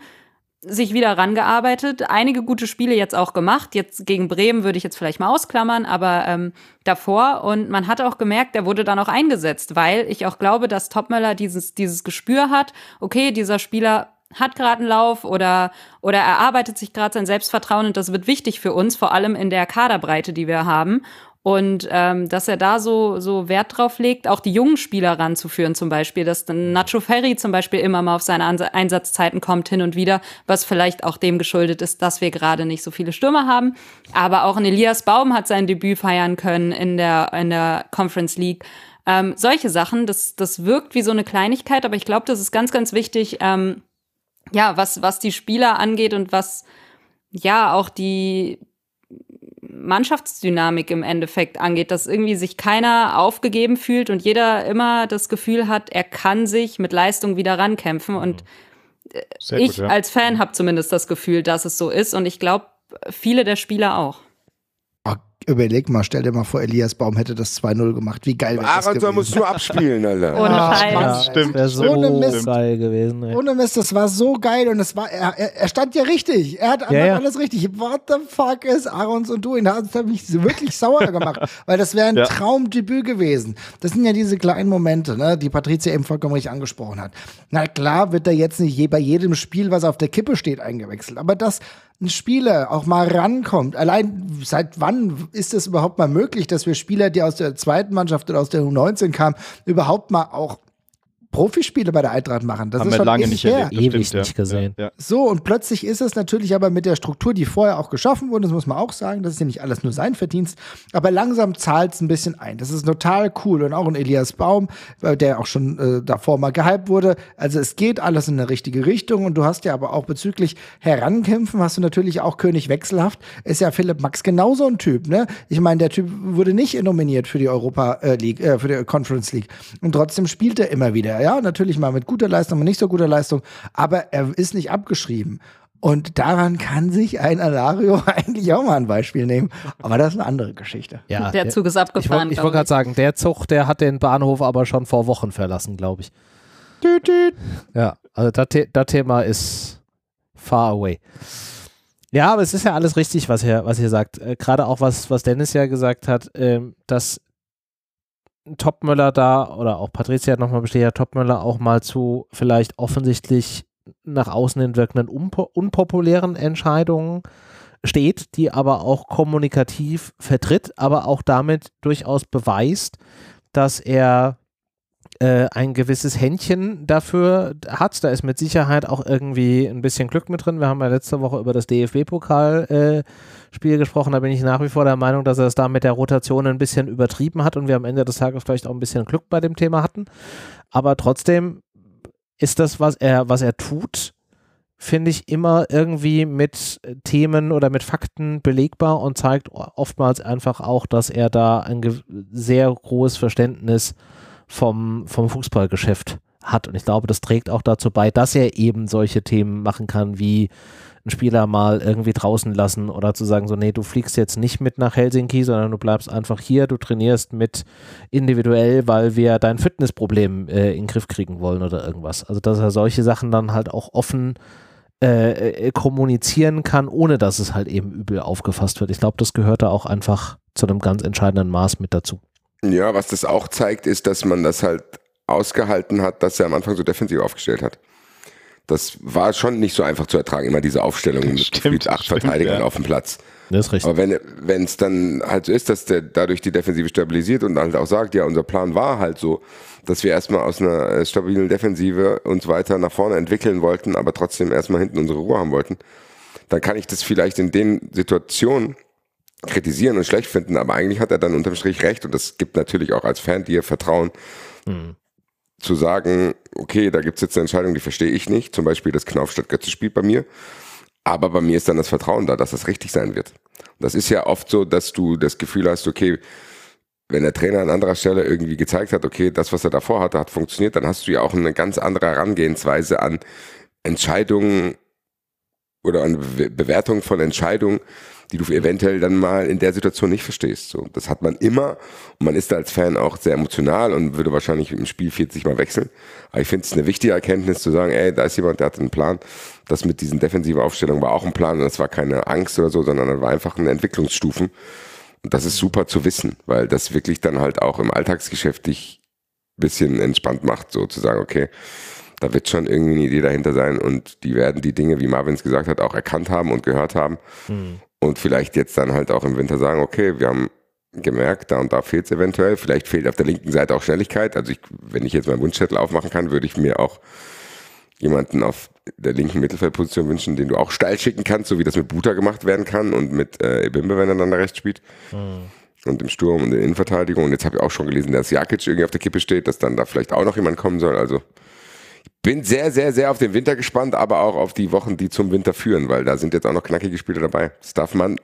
sich wieder rangearbeitet, einige gute Spiele jetzt auch gemacht. Jetzt gegen Bremen würde ich jetzt vielleicht mal ausklammern, aber ähm, davor. Und man hat auch gemerkt, er wurde dann auch eingesetzt, weil ich auch glaube, dass Topmöller dieses, dieses Gespür hat, okay, dieser Spieler hat gerade einen Lauf oder, oder er arbeitet sich gerade sein Selbstvertrauen und das wird wichtig für uns, vor allem in der Kaderbreite, die wir haben. Und ähm, dass er da so, so Wert drauf legt, auch die jungen Spieler ranzuführen, zum Beispiel, dass dann Nacho Ferry zum Beispiel immer mal auf seine Einsatzzeiten kommt, hin und wieder, was vielleicht auch dem geschuldet ist, dass wir gerade nicht so viele Stürmer haben. Aber auch ein Elias Baum hat sein Debüt feiern können in der, in der Conference League. Ähm, solche Sachen, das, das wirkt wie so eine Kleinigkeit, aber ich glaube, das ist ganz, ganz wichtig, ähm, ja, was, was die Spieler angeht und was ja auch die, Mannschaftsdynamik im Endeffekt angeht, dass irgendwie sich keiner aufgegeben fühlt und jeder immer das Gefühl hat, er kann sich mit Leistung wieder rankämpfen. Und äh, Sehr ich gut, ja. als Fan habe zumindest das Gefühl, dass es so ist. Und ich glaube, viele der Spieler auch. Überleg mal, stell dir mal vor, Elias Baum hätte das 2-0 gemacht. Wie geil wäre das gewesen? Aaron musst du abspielen, Alter. Ohne Scheiß. Ja, stimmt. Das so ohne Mist. geil gewesen. Ey. Ohne Mist, das war so geil und es war, er, er, stand ja richtig. Er hat ja, ja. alles richtig. What the fuck ist Aarons und du? Das hat mich wirklich sauer gemacht, weil das wäre ein ja. Traumdebüt gewesen. Das sind ja diese kleinen Momente, ne, die Patricia eben vollkommen richtig angesprochen hat. Na klar wird er jetzt nicht je, bei jedem Spiel, was auf der Kippe steht, eingewechselt, aber das ein Spieler auch mal rankommt. Allein seit wann ist es überhaupt mal möglich, dass wir Spieler, die aus der zweiten Mannschaft oder aus der U19 kamen, überhaupt mal auch Profispiele bei der Eintracht machen. Das Haben ist wir schon lange ewig nicht her. erlebt. Ewig stimmt, nicht gesehen. Ja, ja. So, und plötzlich ist es natürlich aber mit der Struktur, die vorher auch geschaffen wurde, das muss man auch sagen, das ist ja nicht alles nur sein Verdienst, aber langsam zahlt es ein bisschen ein. Das ist total cool. Und auch ein Elias Baum, äh, der auch schon äh, davor mal gehypt wurde. Also es geht alles in eine richtige Richtung und du hast ja aber auch bezüglich Herankämpfen, hast du natürlich auch König Wechselhaft, ist ja Philipp Max genauso ein Typ, ne? Ich meine, der Typ wurde nicht nominiert für die Europa äh, League, äh, für die Conference League. Und trotzdem spielt er immer wieder. Ja, natürlich mal mit guter Leistung, mal nicht so guter Leistung, aber er ist nicht abgeschrieben. Und daran kann sich ein Alario eigentlich auch mal ein Beispiel nehmen. Aber das ist eine andere Geschichte. Ja, Der Zug ist abgefahren. Ich wollte wollt gerade sagen, der Zug, der hat den Bahnhof aber schon vor Wochen verlassen, glaube ich. Tüt, tüt. Ja, also das Thema ist far away. Ja, aber es ist ja alles richtig, was ihr, was ihr sagt. Äh, Gerade auch, was, was Dennis ja gesagt hat, ähm, dass Topmöller da oder auch Patricia nochmal besteht ja Topmöller auch mal zu vielleicht offensichtlich nach außen hin wirkenden unpo unpopulären Entscheidungen steht, die aber auch kommunikativ vertritt, aber auch damit durchaus beweist, dass er äh, ein gewisses Händchen dafür hat. Da ist mit Sicherheit auch irgendwie ein bisschen Glück mit drin. Wir haben ja letzte Woche über das DFB-Pokal-Spiel gesprochen. Da bin ich nach wie vor der Meinung, dass er es da mit der Rotation ein bisschen übertrieben hat und wir am Ende des Tages vielleicht auch ein bisschen Glück bei dem Thema hatten. Aber trotzdem ist das, was er, was er tut, finde ich immer irgendwie mit Themen oder mit Fakten belegbar und zeigt oftmals einfach auch, dass er da ein sehr großes Verständnis vom, vom Fußballgeschäft hat. Und ich glaube, das trägt auch dazu bei, dass er eben solche Themen machen kann, wie einen Spieler mal irgendwie draußen lassen oder zu sagen, so, nee, du fliegst jetzt nicht mit nach Helsinki, sondern du bleibst einfach hier, du trainierst mit individuell, weil wir dein Fitnessproblem äh, in den Griff kriegen wollen oder irgendwas. Also, dass er solche Sachen dann halt auch offen äh, äh, kommunizieren kann, ohne dass es halt eben übel aufgefasst wird. Ich glaube, das gehört da auch einfach zu einem ganz entscheidenden Maß mit dazu. Ja, was das auch zeigt, ist, dass man das halt ausgehalten hat, dass er am Anfang so defensiv aufgestellt hat. Das war schon nicht so einfach zu ertragen, immer diese Aufstellung mit Stimmt, acht stimmt, Verteidigern ja. auf dem Platz. Das ist richtig. Aber wenn wenn es dann halt so ist, dass der dadurch die Defensive stabilisiert und halt auch sagt, ja, unser Plan war halt so, dass wir erstmal aus einer äh, stabilen Defensive uns weiter nach vorne entwickeln wollten, aber trotzdem erstmal hinten unsere Ruhe haben wollten, dann kann ich das vielleicht in den Situationen kritisieren und schlecht finden, aber eigentlich hat er dann unterm Strich recht und das gibt natürlich auch als Fan dir Vertrauen, zu sagen, okay, da gibt es jetzt eine Entscheidung, die verstehe ich nicht, zum Beispiel das Knauf statt Götze spielt bei mir, aber bei mir ist dann das Vertrauen da, dass das richtig sein wird. Das ist ja oft so, dass du das Gefühl hast, okay, wenn der Trainer an anderer Stelle irgendwie gezeigt hat, okay, das, was er davor hatte, hat funktioniert, dann hast du ja auch eine ganz andere Herangehensweise an Entscheidungen oder an Be Bewertung von Entscheidungen, die du eventuell dann mal in der Situation nicht verstehst. So, das hat man immer und man ist da als Fan auch sehr emotional und würde wahrscheinlich im Spiel 40 mal wechseln. Aber ich finde es eine wichtige Erkenntnis zu sagen, ey, da ist jemand, der hat einen Plan. Das mit diesen defensiven Aufstellungen war auch ein Plan und das war keine Angst oder so, sondern das war einfach eine Entwicklungsstufen. Und das ist super zu wissen, weil das wirklich dann halt auch im Alltagsgeschäft dich ein bisschen entspannt macht, so zu sagen, okay, da wird schon irgendwie eine Idee dahinter sein und die werden die Dinge, wie Marvin es gesagt hat, auch erkannt haben und gehört haben und vielleicht jetzt dann halt auch im Winter sagen, okay, wir haben gemerkt, da und da fehlt es eventuell, vielleicht fehlt auf der linken Seite auch Schnelligkeit, also ich, wenn ich jetzt meinen Wunschzettel aufmachen kann, würde ich mir auch jemanden auf der linken Mittelfeldposition wünschen, den du auch steil schicken kannst, so wie das mit Buta gemacht werden kann und mit äh, Ebimbe, wenn er dann da rechts spielt. Und im Sturm und in der Innenverteidigung. Und jetzt habe ich auch schon gelesen, dass Jakic irgendwie auf der Kippe steht, dass dann da vielleicht auch noch jemand kommen soll. Also bin sehr, sehr, sehr auf den Winter gespannt, aber auch auf die Wochen, die zum Winter führen, weil da sind jetzt auch noch knackige Spiele dabei. Das darf man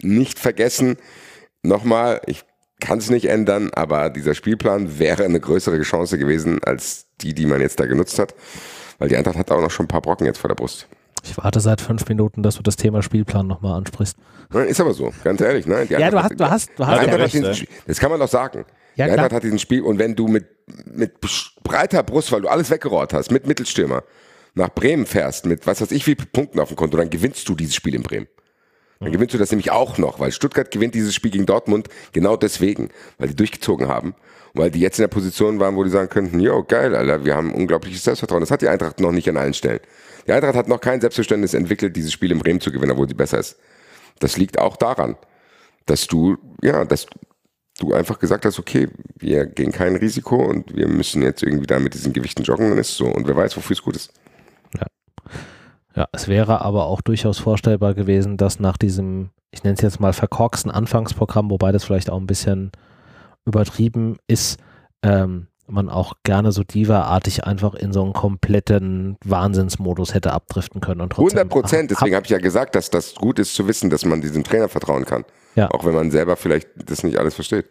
nicht vergessen. Nochmal, ich kann es nicht ändern, aber dieser Spielplan wäre eine größere Chance gewesen als die, die man jetzt da genutzt hat. Weil die Eintracht hat auch noch schon ein paar Brocken jetzt vor der Brust. Ich warte seit fünf Minuten, dass du das Thema Spielplan nochmal ansprichst. Nein, Ist aber so, ganz ehrlich. Ne? Die Ja, du hast, du hast, du hast Ja, ja recht, Spiel- das kann man doch sagen. Ja, die klar. Eintracht hat diesen Spiel und wenn du mit, mit breiter Brust, weil du alles weggerohrt hast, mit Mittelstürmer nach Bremen fährst, mit was weiß ich wie Punkten auf dem Konto, dann gewinnst du dieses Spiel in Bremen. Dann gewinnst du das nämlich auch noch, weil Stuttgart gewinnt dieses Spiel gegen Dortmund genau deswegen, weil die durchgezogen haben weil die jetzt in der Position waren, wo die sagen könnten, jo, geil, Alter, wir haben unglaubliches Selbstvertrauen. Das hat die Eintracht noch nicht an allen Stellen. Die Eintracht hat noch kein Selbstverständnis entwickelt, dieses Spiel in Bremen zu gewinnen, obwohl sie besser ist. Das liegt auch daran, dass du, ja, dass du einfach gesagt hast, okay, wir gehen kein Risiko und wir müssen jetzt irgendwie da mit diesen Gewichten joggen, dann ist es so. Und wer weiß, wofür es gut ist. Ja, es wäre aber auch durchaus vorstellbar gewesen, dass nach diesem, ich nenne es jetzt mal verkorksten Anfangsprogramm, wobei das vielleicht auch ein bisschen übertrieben ist, ähm, man auch gerne so Diva-artig einfach in so einen kompletten Wahnsinnsmodus hätte abdriften können. Und trotzdem 100 Prozent. Deswegen habe ich ja gesagt, dass das gut ist zu wissen, dass man diesem Trainer vertrauen kann. Ja. Auch wenn man selber vielleicht das nicht alles versteht.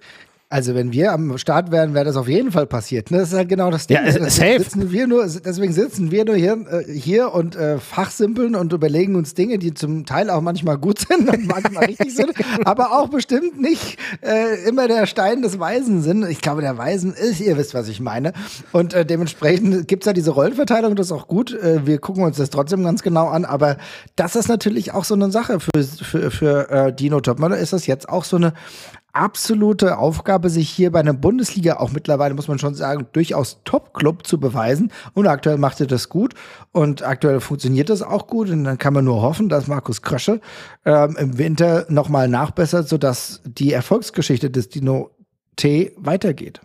Also wenn wir am Start wären, wäre das auf jeden Fall passiert. Ne? Das ist halt genau das Ding. Ja, äh, deswegen, safe. Sitzen wir nur, deswegen sitzen wir nur hier, äh, hier und äh, fachsimpeln und überlegen uns Dinge, die zum Teil auch manchmal gut sind und manchmal richtig sind, aber auch bestimmt nicht äh, immer der Stein des Weisen sind. Ich glaube, der Weisen ist, ihr wisst, was ich meine. Und äh, dementsprechend gibt's ja diese Rollenverteilung, das ist auch gut. Wir gucken uns das trotzdem ganz genau an, aber das ist natürlich auch so eine Sache für, für, für Dino Topmöller ist das jetzt auch so eine absolute Aufgabe, sich hier bei einer Bundesliga, auch mittlerweile muss man schon sagen, durchaus Top-Club zu beweisen. Und aktuell macht er das gut und aktuell funktioniert das auch gut. Und dann kann man nur hoffen, dass Markus Krösche ähm, im Winter nochmal nachbessert, sodass die Erfolgsgeschichte des Dino T weitergeht.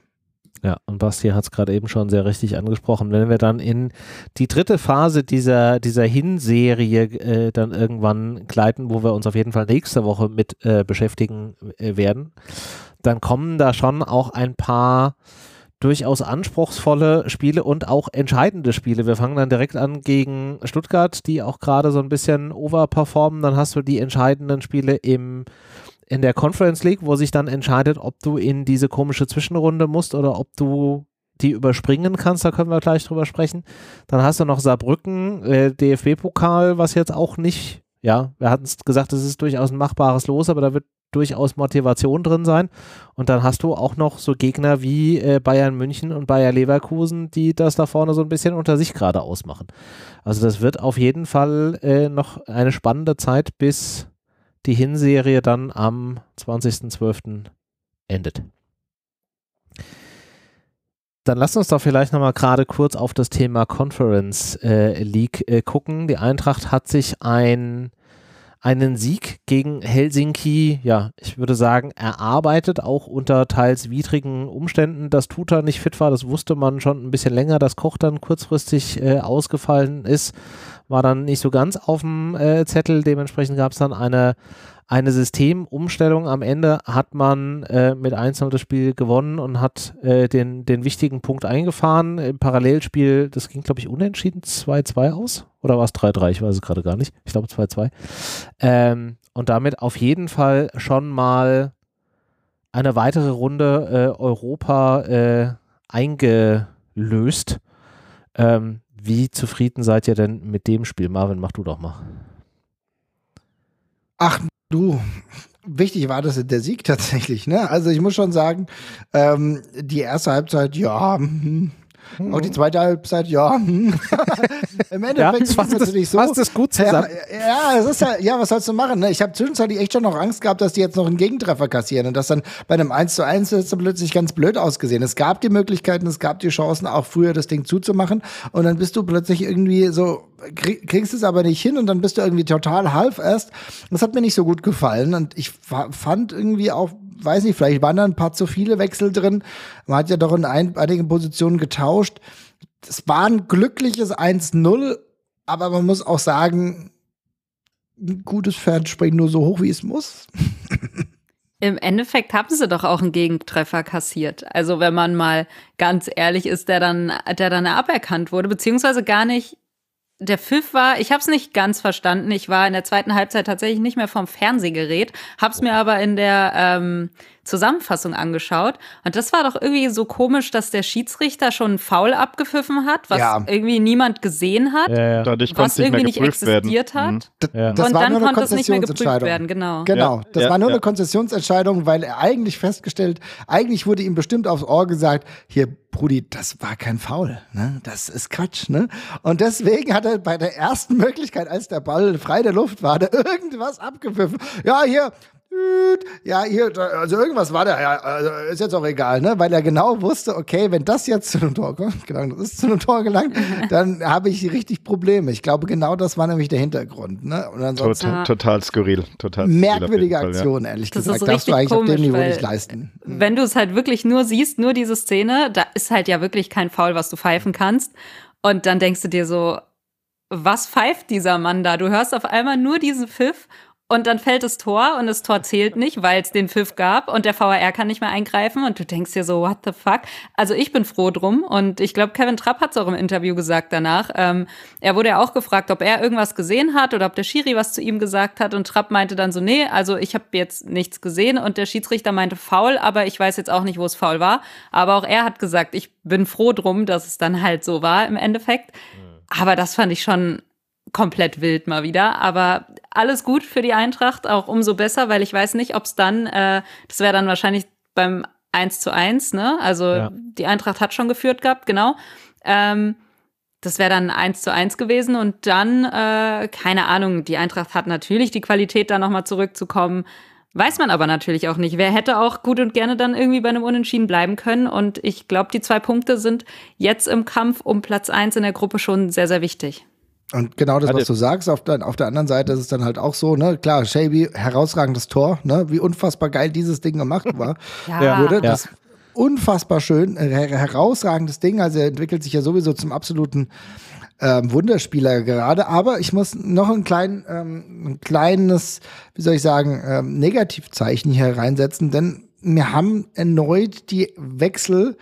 Ja, und Basti hat es gerade eben schon sehr richtig angesprochen. Wenn wir dann in die dritte Phase dieser, dieser Hinserie äh, dann irgendwann gleiten, wo wir uns auf jeden Fall nächste Woche mit äh, beschäftigen äh, werden, dann kommen da schon auch ein paar durchaus anspruchsvolle Spiele und auch entscheidende Spiele. Wir fangen dann direkt an gegen Stuttgart, die auch gerade so ein bisschen overperformen. Dann hast du die entscheidenden Spiele im in der Conference League, wo sich dann entscheidet, ob du in diese komische Zwischenrunde musst oder ob du die überspringen kannst, da können wir gleich drüber sprechen. Dann hast du noch Saarbrücken, äh, DFB-Pokal, was jetzt auch nicht, ja, wir hatten es gesagt, es ist durchaus ein machbares Los, aber da wird durchaus Motivation drin sein. Und dann hast du auch noch so Gegner wie äh, Bayern München und Bayer Leverkusen, die das da vorne so ein bisschen unter sich gerade ausmachen. Also das wird auf jeden Fall äh, noch eine spannende Zeit, bis die Hinserie dann am 20.12. endet. Dann lass uns doch vielleicht nochmal gerade kurz auf das Thema Conference äh, League äh, gucken. Die Eintracht hat sich ein, einen Sieg gegen Helsinki, ja, ich würde sagen, erarbeitet, auch unter teils widrigen Umständen. Dass Tuta nicht fit war, das wusste man schon ein bisschen länger, dass Koch dann kurzfristig äh, ausgefallen ist, war dann nicht so ganz auf dem äh, Zettel. Dementsprechend gab es dann eine eine Systemumstellung. Am Ende hat man äh, mit 1 das Spiel gewonnen und hat äh, den, den wichtigen Punkt eingefahren. Im Parallelspiel, das ging, glaube ich, unentschieden 2-2 aus. Oder war es 3-3? Ich weiß es gerade gar nicht. Ich glaube 2-2. Ähm, und damit auf jeden Fall schon mal eine weitere Runde äh, Europa äh, eingelöst. Ähm, wie zufrieden seid ihr denn mit dem Spiel? Marvin, mach du doch mal. Ach, du, wichtig war das der Sieg tatsächlich, ne? Also ich muss schon sagen, ähm, die erste Halbzeit, ja, hm, auch die zweite Halbzeit, ja. Im Endeffekt Ja, ist es natürlich so. fasst es gut zusammen. Ja, ja, es ist ja, ja, was sollst du machen? Ne? Ich habe zwischenzeitlich echt schon noch Angst gehabt, dass die jetzt noch einen Gegentreffer kassieren und das dann bei einem 1 zu 1 ist dann plötzlich ganz blöd ausgesehen. Es gab die Möglichkeiten, es gab die Chancen, auch früher das Ding zuzumachen und dann bist du plötzlich irgendwie so, krieg, kriegst es aber nicht hin und dann bist du irgendwie total half erst. Das hat mir nicht so gut gefallen und ich fa- fand irgendwie auch, weiß nicht, vielleicht waren da ein paar zu viele Wechsel drin. Man hat ja doch in ein, einigen Positionen getauscht. Es war ein glückliches 1-0, aber man muss auch sagen, ein gutes Pferd springt nur so hoch, wie es muss. Im Endeffekt haben sie doch auch einen Gegentreffer kassiert. Also wenn man mal ganz ehrlich ist, der dann, der dann aberkannt wurde, beziehungsweise gar nicht. Der Pfiff war, ich habe es nicht ganz verstanden. Ich war in der zweiten Halbzeit tatsächlich nicht mehr vom Fernsehgerät, habe es mir aber in der ähm, Zusammenfassung angeschaut. Und das war doch irgendwie so komisch, dass der Schiedsrichter schon einen Foul abgepfiffen hat, was Ja. irgendwie niemand gesehen hat, Ja, ja. Dadurch konnte was nicht irgendwie nicht geprüft werden. existiert hat. Mhm. D Ja. Das und war dann nur eine konnte es nicht mehr geprüft Konzessionsentscheidung. werden, genau. Genau, das ja, war nur ja. eine Konzessionsentscheidung, weil er eigentlich festgestellt, eigentlich wurde ihm bestimmt aufs Ohr gesagt, hier, Brudi, das war kein Foul, ne? Das ist Quatsch, ne? Und deswegen hat er bei der ersten Möglichkeit, als der Ball frei der Luft war, da irgendwas abgepfiffen. Ja, hier, ja, hier, also irgendwas war da, ja, also ist jetzt auch egal, ne? Weil er genau wusste, okay, wenn das jetzt zu einem Tor gelangt, das ist zu einem Tor gelangt, dann habe ich richtig Probleme. Ich glaube, genau das war nämlich der Hintergrund, ne? Und ansonsten total, total skurril, total merkwürdige Fall, Aktion, ja. ehrlich das gesagt. Darfst du eigentlich komisch, auf dem Niveau nicht leisten. Wenn du es halt wirklich nur siehst, nur diese Szene, da ist halt ja wirklich kein Foul, was du pfeifen kannst. Und dann denkst du dir so, was pfeift dieser Mann da? Du hörst auf einmal nur diesen Pfiff und dann fällt das Tor und das Tor zählt nicht, weil es den Pfiff gab und der VAR kann nicht mehr eingreifen und du denkst dir so, what the fuck? Also ich bin froh drum und ich glaube, Kevin Trapp hat es auch im Interview gesagt danach. Ähm, er wurde ja auch gefragt, ob er irgendwas gesehen hat oder ob der Schiri was zu ihm gesagt hat und Trapp meinte dann so, nee, also ich habe jetzt nichts gesehen und der Schiedsrichter meinte faul, aber ich weiß jetzt auch nicht, wo es faul war. Aber auch er hat gesagt, ich bin froh drum, dass es dann halt so war im Endeffekt. Mhm. Aber das fand ich schon komplett wild mal wieder. Aber alles gut für die Eintracht, auch umso besser, weil ich weiß nicht, ob es dann, äh, das wäre dann wahrscheinlich beim 1 zu 1, ne? Also ja. die Eintracht hat schon geführt gehabt, genau. Ähm, das wäre dann 1 zu 1 gewesen und dann, äh, keine Ahnung, die Eintracht hat natürlich die Qualität, da nochmal zurückzukommen. Weiß man aber natürlich auch nicht. Wer hätte auch gut und gerne dann irgendwie bei einem Unentschieden bleiben können. Und ich glaube, die zwei Punkte sind jetzt im Kampf um Platz 1 in der Gruppe schon sehr, sehr wichtig. Und genau das, was du sagst, auf der, auf der anderen Seite ist es dann halt auch so, ne, klar, Shelby, herausragendes Tor, ne, wie unfassbar geil dieses Ding gemacht war. ja. Wurde, das ja. unfassbar schön, äh, herausragendes Ding, also er entwickelt sich ja sowieso zum absoluten ähm, Wunderspieler gerade, aber ich muss noch ein, klein, ähm, ein kleines, wie soll ich sagen, ähm, Negativzeichen hier reinsetzen, denn wir haben erneut die Wechsel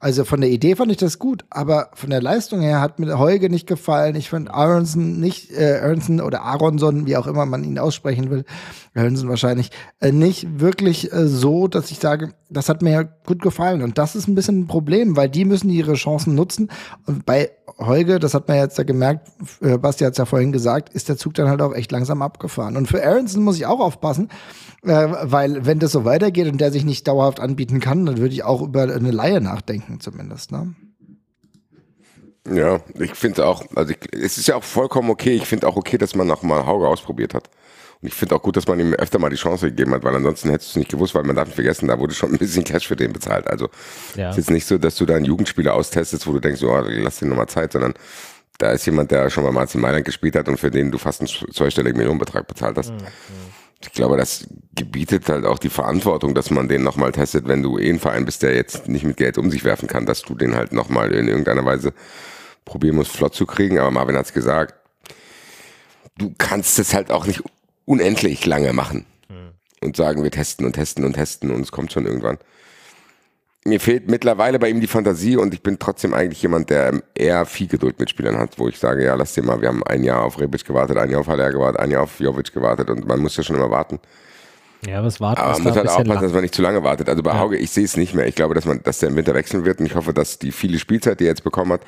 also von der Idee fand ich das gut, aber von der Leistung her hat mir Heuge nicht gefallen. Ich fand Aronson nicht, äh, Aronson oder Aronson, wie auch immer man ihn aussprechen will, Aronson wahrscheinlich, äh, nicht wirklich äh, so, dass ich sage, das hat mir ja gut gefallen. Und das ist ein bisschen ein Problem, weil die müssen ihre Chancen nutzen. Und bei Heuge, das hat man jetzt ja gemerkt, äh, Basti hat es ja vorhin gesagt, ist der Zug dann halt auch echt langsam abgefahren. Und für Aronson muss ich auch aufpassen, äh, weil wenn das so weitergeht und der sich nicht dauerhaft anbieten kann, dann würde ich auch über eine Laie nachdenken, zumindest. Ne? Ja, ich finde auch, also ich, es ist ja auch vollkommen okay. Ich finde auch okay, dass man noch mal Hauge ausprobiert hat. Und ich finde auch gut, dass man ihm öfter mal die Chance gegeben hat, weil ansonsten hättest du es nicht gewusst, weil man darf nicht vergessen, da wurde schon ein bisschen Cash für den bezahlt. Also ja. es ist jetzt nicht so, dass du da einen Jugendspieler austestest, wo du denkst, oh, lass den nochmal Zeit, sondern da ist jemand, der schon mal Martin Mailand gespielt hat und für den du fast einen zweistelligen Millionenbetrag bezahlt hast. Mhm ich glaube, das gebietet halt auch die Verantwortung, dass man den nochmal testet, wenn du eh ein Verein bist, der jetzt nicht mit Geld um sich werfen kann, dass du den halt nochmal in irgendeiner Weise probieren musst, flott zu kriegen. Aber Marvin hat's gesagt, du kannst es halt auch nicht unendlich lange machen hm. und sagen, wir testen und testen und testen und es kommt schon irgendwann mir fehlt mittlerweile bei ihm die Fantasie und ich bin trotzdem eigentlich jemand, der eher viel Geduld mit Spielern hat, wo ich sage, ja, lass dir mal, wir haben ein Jahr auf Rebic gewartet, ein Jahr auf Haller gewartet, ein Jahr auf Jovic gewartet und man muss ja schon immer warten. Ja, was warten Aber man muss halt aufpassen, dass man nicht zu lange wartet. Also bei ja. Hauge, ich sehe es nicht mehr. Ich glaube, dass man, dass der im Winter wechseln wird und ich hoffe, dass die viele Spielzeit, die er jetzt bekommen hat,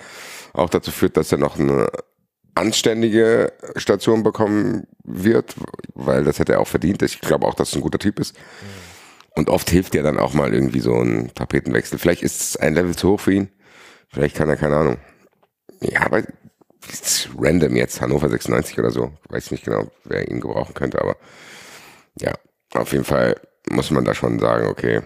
auch dazu führt, dass er noch eine anständige Station bekommen wird, weil das hätte er auch verdient. Ich glaube auch, dass es ein guter Typ ist. Mhm. Und oft hilft ja dann auch mal irgendwie so ein Tapetenwechsel. Vielleicht ist es ein Level zu hoch für ihn. Vielleicht kann er, keine Ahnung. Ja, aber random jetzt, Hannover 96 oder so. Weiß nicht genau, wer ihn gebrauchen könnte, aber ja, auf jeden Fall muss man da schon sagen, okay,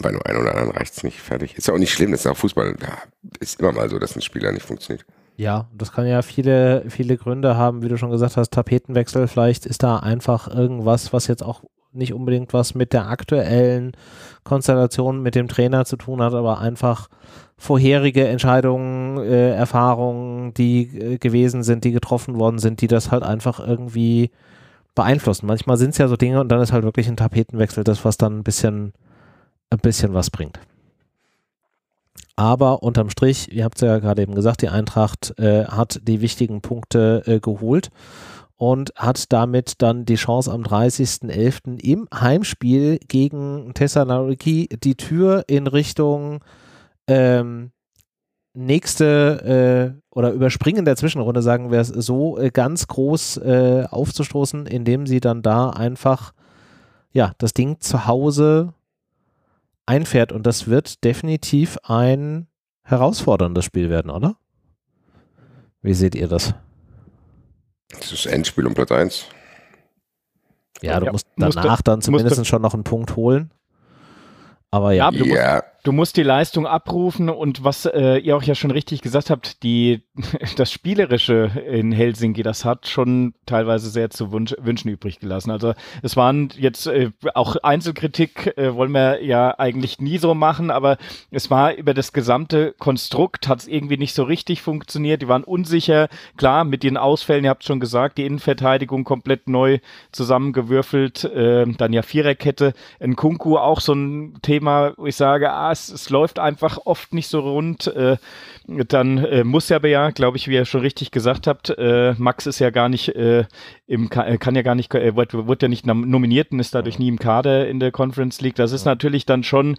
bei nur einem oder anderen reicht es nicht fertig. Ist ja auch nicht schlimm, das ist auch Fußball. Da ist immer mal so, dass ein Spieler nicht funktioniert. Ja, das kann ja viele, viele Gründe haben, wie du schon gesagt hast, Tapetenwechsel. Vielleicht ist da einfach irgendwas, was jetzt auch nicht unbedingt was mit der aktuellen Konstellation mit dem Trainer zu tun hat, aber einfach vorherige Entscheidungen, äh, Erfahrungen, die äh, gewesen sind, die getroffen worden sind, die das halt einfach irgendwie beeinflussen. Manchmal sind es ja so Dinge und dann ist halt wirklich ein Tapetenwechsel das, was dann ein bisschen, ein bisschen was bringt. Aber unterm Strich, ihr habt es ja gerade eben gesagt, die Eintracht äh, hat die wichtigen Punkte äh, geholt und hat damit dann die Chance am 30.11. im Heimspiel gegen Thessaloniki die Tür in Richtung ähm, nächste äh, oder Überspringen der Zwischenrunde, sagen wir es so, äh, ganz groß äh, aufzustoßen, indem sie dann da einfach ja, das Ding zu Hause einfährt und das wird definitiv ein herausforderndes Spiel werden, oder? Wie seht ihr das? Das ist Endspiel um Platz 1. Ja, du Ja, musst danach dann zumindest schon noch einen Punkt holen. Aber ja, Ja, du musst, Ja, du musst die Leistung abrufen und was äh, ihr auch ja schon richtig gesagt habt, die, das Spielerische in Helsinki, das hat schon teilweise sehr zu Wunsch, wünschen übrig gelassen. Also es waren jetzt äh, auch Einzelkritik, äh, wollen wir ja eigentlich nie so machen, aber es war über das gesamte Konstrukt, hat es irgendwie nicht so richtig funktioniert. Die waren unsicher, klar, mit den Ausfällen, ihr habt schon gesagt, die Innenverteidigung komplett neu zusammengewürfelt, äh, dann ja Viererkette, Nkunku auch so ein Thema, wo ich sage, ah, es, es läuft einfach oft nicht so rund. Äh, dann äh, muss ja, ja, glaube ich, wie ihr schon richtig gesagt habt, äh, Max ist ja gar nicht äh, im, äh, kann ja gar nicht, äh, wurde, wurde ja nicht nom- nominiert und ist dadurch nie im Kader in der Conference League. Das ist natürlich dann schon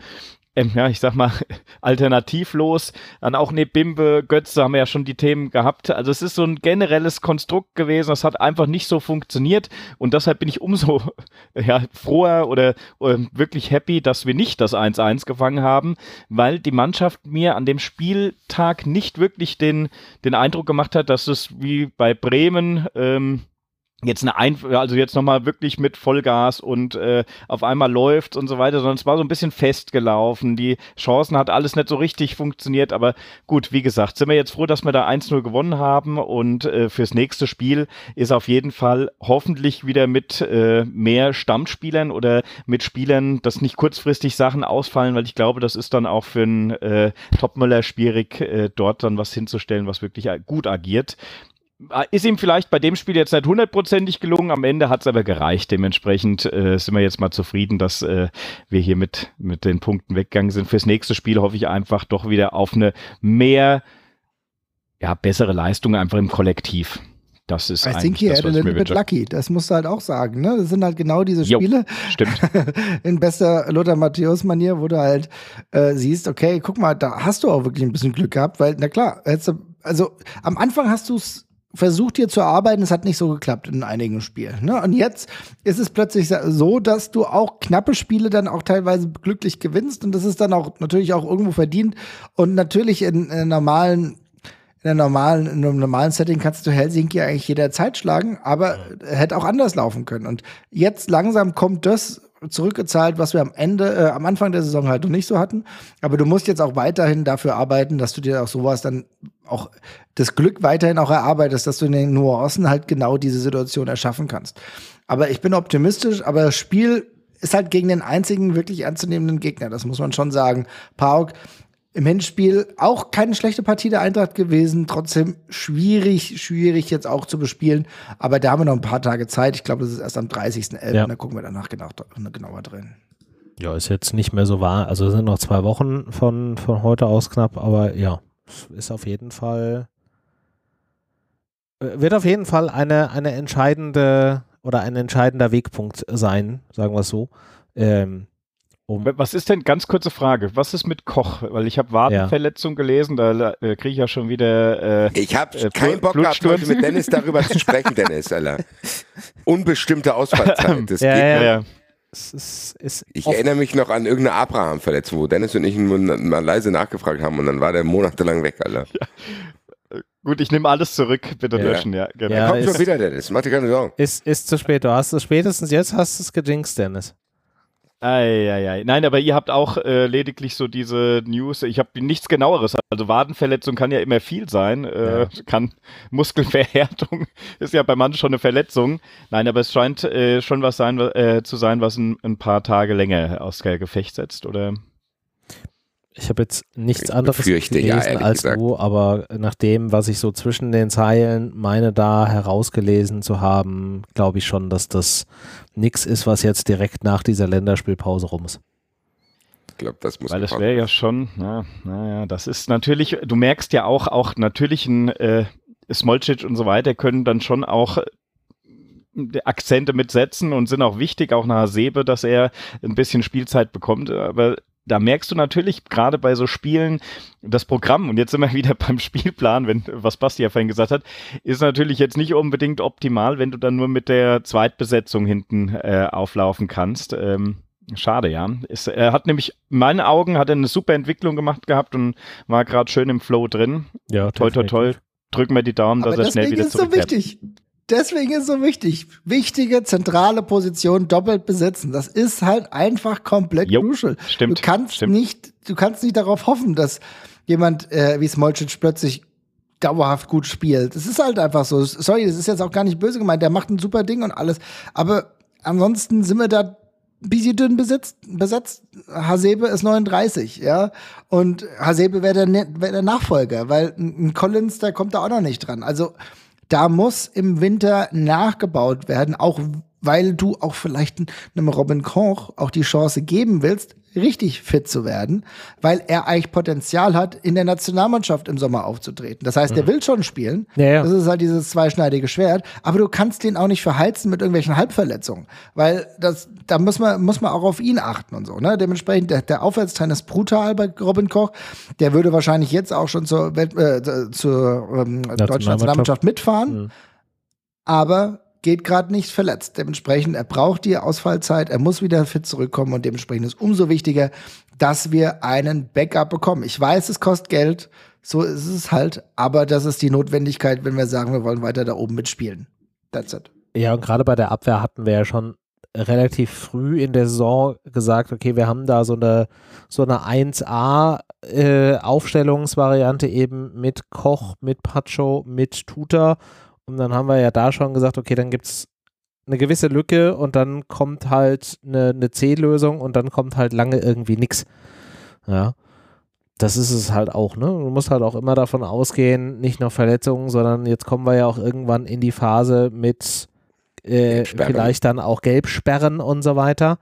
ähm, ja, ich sag mal, alternativlos. Dann auch ne Bimbe, Götze haben wir ja schon die Themen gehabt. Also es ist so ein generelles Konstrukt gewesen. Das hat einfach nicht so funktioniert. Und deshalb bin ich umso ja, froher oder, oder wirklich happy, dass wir nicht das 1-1 gefangen haben, weil die Mannschaft mir an dem Spieltag nicht wirklich den, den Eindruck gemacht hat, dass es wie bei Bremen ähm, jetzt eine ein also jetzt nochmal wirklich mit Vollgas und äh, auf einmal läuft und so weiter, sondern es war so ein bisschen festgelaufen. Die Chancen hat alles nicht so richtig funktioniert, aber gut, wie gesagt, sind wir jetzt froh, dass wir da 1-0 gewonnen haben und äh, fürs nächste Spiel ist auf jeden Fall hoffentlich wieder mit äh, mehr Stammspielern oder mit Spielern, dass nicht kurzfristig Sachen ausfallen, weil ich glaube, das ist dann auch für einen äh, Topmüller schwierig, äh, dort dann was hinzustellen, was wirklich gut agiert. Ist ihm vielleicht bei dem Spiel jetzt nicht hundertprozentig gelungen, am Ende hat es aber gereicht. Dementsprechend äh, sind wir jetzt mal zufrieden, dass äh, wir hier mit, mit den Punkten weggegangen sind. Fürs nächste Spiel hoffe ich einfach doch wieder auf eine mehr, ja, bessere Leistung einfach im Kollektiv. Das ist I think he das, had a little bit lucky. Das musst du halt auch sagen. Ne? Das sind halt genau diese Jo. Spiele Stimmt. in bester Lothar Matthäus-Manier, wo du halt äh, siehst, okay, guck mal, da hast du auch wirklich ein bisschen Glück gehabt, weil, na klar, hättest du, also am Anfang hast du es versucht hier zu arbeiten, es hat nicht so geklappt in einigen Spielen. Ne? Und jetzt ist es plötzlich so, dass du auch knappe Spiele dann auch teilweise glücklich gewinnst und das ist dann auch natürlich auch irgendwo verdient und natürlich in, in normalen in, der normalen, in einem normalen Setting kannst du Helsinki eigentlich jederzeit schlagen, aber hätte auch anders laufen können. Und jetzt langsam kommt das zurückgezahlt, was wir am Ende, äh, am Anfang der Saison halt noch nicht so hatten. Aber du musst jetzt auch weiterhin dafür arbeiten, dass du dir auch sowas dann auch das Glück weiterhin auch erarbeitest, dass du in den Nuancen halt genau diese Situation erschaffen kannst. Aber ich bin optimistisch, aber das Spiel ist halt gegen den einzigen wirklich ernstzunehmenden Gegner. Das muss man schon sagen. Pauk im Hinspiel auch keine schlechte Partie der Eintracht gewesen, trotzdem schwierig, schwierig jetzt auch zu bespielen. Aber da haben wir noch ein paar Tage Zeit. Ich glaube, das ist erst am 30.11. Ja. Da gucken wir danach genau, genauer drin. ja, ist jetzt nicht mehr so wahr. Also es sind noch zwei Wochen von, von heute aus knapp, aber ja, es ist auf jeden Fall, äh, wird auf jeden Fall eine, eine entscheidende oder ein entscheidender Wegpunkt sein, sagen wir es so. Ähm, um, Was ist denn, ganz kurze Frage, was ist mit Koch? Weil ich habe Wadenverletzung gelesen, da äh, kriege ich ja schon wieder. Äh, Ich habe Äh, keinen Bock gehabt, heute mit Dennis darüber zu sprechen, Dennis, Alter. Unbestimmte Ausfallzeit. Das Ja, geht ja. ja. es ist, ist Ich erinnere mich noch an irgendeine Abraham-Verletzung, wo Dennis und ich mal leise nachgefragt haben und dann war der monatelang weg, Alter. Gut, ich nehme alles zurück, bitte Ja. löschen, ja. Genau. Ja, Kommt ist- schon wieder, Dennis, mach dir keine Sorgen. ist, ist zu spät. Du hast es spätestens jetzt hast du es gejinxt, Dennis. Eieiei. Nein, aber ihr habt auch äh, lediglich so diese News. Ich habe nichts genaueres. Also Wadenverletzung kann ja immer viel sein. Äh, Ja. Kann Muskelverhärtung ist ja bei manchen schon eine Verletzung. Nein, aber es scheint äh, schon was sein, äh, zu sein, was ein, ein paar Tage länger aus der Gefecht setzt, oder? Ich habe jetzt nichts Ich anderes ja, gelesen ehrlich als gesagt. du, aber nach dem, was ich so zwischen den Zeilen meine, da herausgelesen zu haben, glaube ich schon, dass das nichts ist, was jetzt direkt nach dieser Länderspielpause rum ist. Ich glaube, das muss Weil das wäre ja schon, na, naja, das ist natürlich, du merkst ja auch, auch natürlich ein äh, Smolcic und so weiter können dann schon auch äh, Akzente mitsetzen und sind auch wichtig, auch nach Hasebe, dass er ein bisschen Spielzeit bekommt, aber da merkst du natürlich gerade bei so Spielen das Programm und jetzt sind wir wieder beim Spielplan, wenn was Basti ja vorhin gesagt hat, ist natürlich jetzt nicht unbedingt optimal, wenn du dann nur mit der Zweitbesetzung hinten äh, auflaufen kannst. Ähm, schade, ja. Ist, er hat nämlich in meinen Augen hat er eine super Entwicklung gemacht gehabt und war gerade schön im Flow drin. Ja, Toi toi toi. Drücken wir die Daumen, dass Aber er schnell deswegen wieder ist es so zurückkehrt. wichtig. Deswegen ist so wichtig. Wichtige zentrale Position doppelt besetzen. Das ist halt einfach komplett Jo, crucial. stimmt, Du kannst stimmt. nicht, du kannst nicht darauf hoffen, dass jemand äh, wie Smolcic plötzlich dauerhaft gut spielt. Es ist halt einfach so. Sorry, das ist jetzt auch gar nicht böse gemeint. Der macht ein super Ding und alles. Aber ansonsten sind wir da ein bisschen dünn besetzt. besetzt. Hasebe ist 39, ja. Und Hasebe wäre der, Ne- wär der Nachfolger, weil ein ein Collins, der kommt da auch noch nicht dran. Also da muss im Winter nachgebaut werden, auch weil du auch vielleicht einem Robin Koch auch die Chance geben willst, richtig fit zu werden, weil er eigentlich Potenzial hat, in der Nationalmannschaft im Sommer aufzutreten. Das heißt, er will schon spielen. Ja, ja. Das ist halt dieses zweischneidige Schwert. Aber du kannst den auch nicht verheizen mit irgendwelchen Halbverletzungen, weil das, da muss man, muss man auch auf ihn achten und so. Ne? Dementsprechend, der, der Aufwärtstrend ist brutal bei Robin Koch. Der würde wahrscheinlich jetzt auch schon zur, Welt, äh, zur ähm, deutschen Nationalmannschaft mitfahren aber geht gerade nicht verletzt. Dementsprechend, er braucht die Ausfallzeit, er muss wieder fit zurückkommen und dementsprechend ist umso wichtiger, dass wir einen Backup bekommen. Ich weiß, es kostet Geld, so ist es halt, aber das ist die Notwendigkeit, wenn wir sagen, wir wollen weiter da oben mitspielen. That's it. Ja, und gerade bei der Abwehr hatten wir ja schon relativ früh in der Saison gesagt, okay, wir haben da so eine so eine 1A äh, Aufstellungsvariante eben mit Koch, mit Pacho, mit Tuta und dann haben wir ja da schon gesagt, okay, dann gibt es eine gewisse Lücke und dann kommt halt eine, eine C-Lösung und dann kommt halt lange irgendwie nichts. Ja. Das ist es halt auch, ne? Du musst halt auch immer davon ausgehen, nicht nur Verletzungen, sondern jetzt kommen wir ja auch irgendwann in die Phase mit äh, vielleicht dann auch Gelbsperren und so weiter,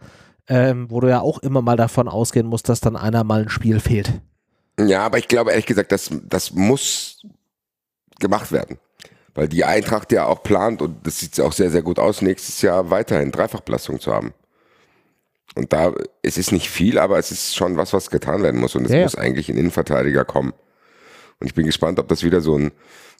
ähm, wo du ja auch immer mal davon ausgehen musst, dass dann einer mal ein Spiel fehlt. Ja, aber ich glaube ehrlich gesagt, das, das muss gemacht werden. Weil die Eintracht ja auch plant, und das sieht auch sehr, sehr gut aus, nächstes Jahr weiterhin Dreifachbelastung zu haben. Und da, es ist nicht viel, aber es ist schon was, was getan werden muss. Und es Ja, muss eigentlich ein Innenverteidiger kommen. Und ich bin gespannt, ob das wieder so ein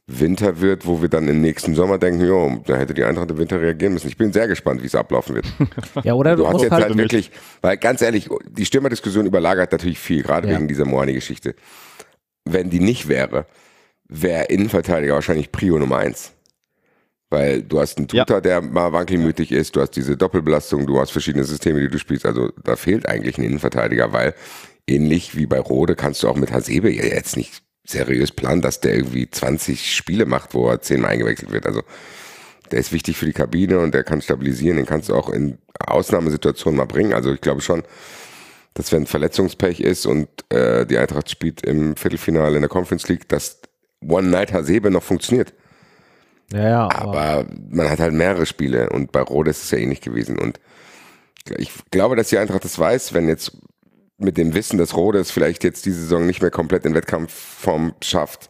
Winter wird, wo wir dann im nächsten Sommer denken, jo, da hätte die Eintracht im Winter reagieren müssen. Ich bin sehr gespannt, wie es ablaufen wird. Ja, oder du, Du hast jetzt halt, halt wirklich, weil ganz ehrlich, die Stürmerdiskussion überlagert natürlich viel, gerade Ja. wegen dieser Moani-Geschichte. Wenn die nicht wäre, wäre Innenverteidiger wahrscheinlich Prio Nummer eins. Weil du hast einen Ja. Tutor, der mal wankelmütig ist, du hast diese Doppelbelastung, du hast verschiedene Systeme, die du spielst. Also da fehlt eigentlich ein Innenverteidiger, weil ähnlich wie bei Rode kannst du auch mit Hasebe ja jetzt nicht seriös planen, dass der irgendwie 20 Spiele macht, wo er zehnmal eingewechselt wird. Also der ist wichtig für die Kabine und der kann stabilisieren, den kannst du auch in Ausnahmesituationen mal bringen. Also ich glaube schon, dass wenn Verletzungspech ist und äh, die Eintracht spielt im Viertelfinale in der Conference League, dass One Night Hasebe noch funktioniert. ja, ja, aber, Aber man hat halt mehrere Spiele und bei Rode ist es ja ähnlich gewesen. Und ich glaube, dass die Eintracht das weiß, wenn jetzt mit dem Wissen, dass Rode es vielleicht jetzt diese Saison nicht mehr komplett in Wettkampfform schafft,